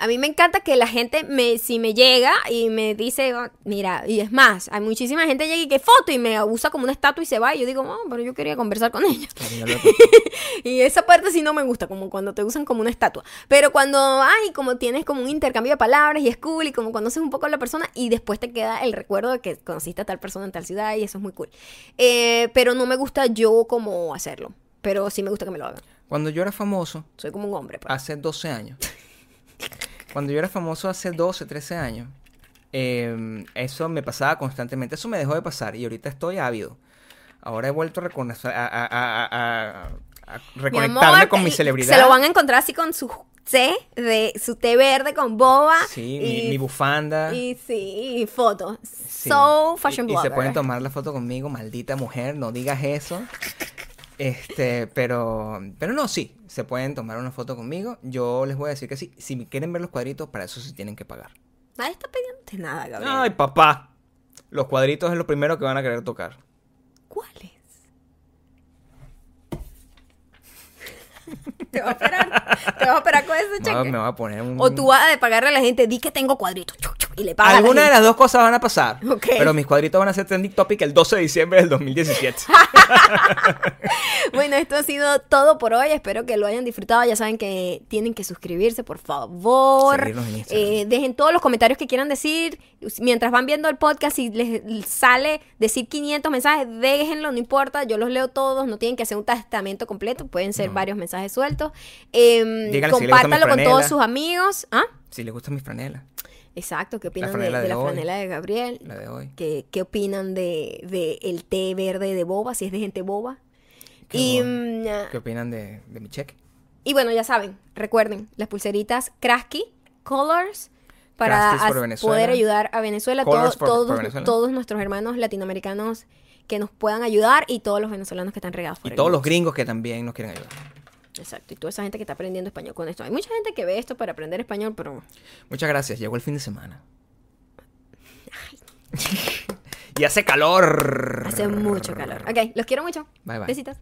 A mí me encanta que la gente me, si me llega y me dice, "Oh, mira, y es más, hay muchísima gente que llega y que foto y me usa como una estatua y se va. Y yo digo, oh, pero yo quería conversar con ella. [laughs] Y esa parte sí no me gusta, como cuando te usan como una estatua. Pero cuando, ay, como tienes como un intercambio de palabras y es cool y como conoces un poco a la persona y después te queda el recuerdo de que conociste a tal persona en tal ciudad y eso es muy cool. Eh, pero no me gusta yo como hacerlo. Pero sí me gusta que me lo hagan. Cuando yo era famoso, Soy como un hombre. pues. hace 12 años. [laughs] Cuando yo era famoso hace 12, 13 años, eh, eso me pasaba constantemente. Eso me dejó de pasar y ahorita estoy ávido. Ahora he vuelto a, a, a- a- a Mi reconectarme amor, con mi celebridad. Se lo van a encontrar así con su C de su té verde con boba. Sí, y, mi, mi bufanda. Y sí, y fotos. Sí. So fashion y, y se blogger. pueden tomar la foto conmigo, maldita mujer, no digas eso. Este, pero, pero no, sí, se pueden tomar una foto conmigo. Yo les voy a decir que sí. Si quieren ver los cuadritos, para eso sí tienen que pagar. Nadie está pidiéndote nada, Gabriel. Ay, papá. Los cuadritos es lo primero que van a querer tocar. ¿Cuáles? [laughs] te va a esperar. Te va a esperar con ese cheque. a- me voy a poner un... O tú vas a pagarle a la gente, di que tengo cuadritos. Y le pagas. Alguna de las dos cosas van a pasar. Pero mis cuadritos van a ser trending topic el 12 de diciembre del 2017. [laughs] Bueno, esto ha sido todo por hoy. Espero que lo hayan disfrutado. Ya saben que tienen que suscribirse, por favor. Eh, dejen todos los comentarios que quieran decir. Mientras van viendo el podcast y les sale decir 500 mensajes, déjenlo, no importa. Yo los leo todos. No tienen que hacer un testamento completo. Pueden ser No. varios mensajes sueltos. Em, Díganle si gusta mi con franela. todos sus amigos. ¿Ah? si les gustan mis franelas, Exacto. ¿Qué opinan de, franela de de la hoy. franela de Gabriel? la de hoy. ¿Qué, qué opinan de, de el té verde de boba? Si es de gente boba. Qué Y, mm, ¿Qué opinan de, de mi cheque? y bueno, ya saben, recuerden, las pulseritas Krasky Colors para poder ayudar a Venezuela, Colors todo- por- por todos, Venezuela. todos nuestros hermanos latinoamericanos que nos puedan ayudar y todos los venezolanos que están regados por Y todos los gringos que también nos quieren ayudar. Exacto, y toda esa gente que está aprendiendo español con esto. Hay mucha gente que ve esto para aprender español, pero Muchas gracias. Llegó el fin de semana. [laughs] y hace calor. hace mucho calor. Ok, los quiero mucho. Bye, bye. Besitos.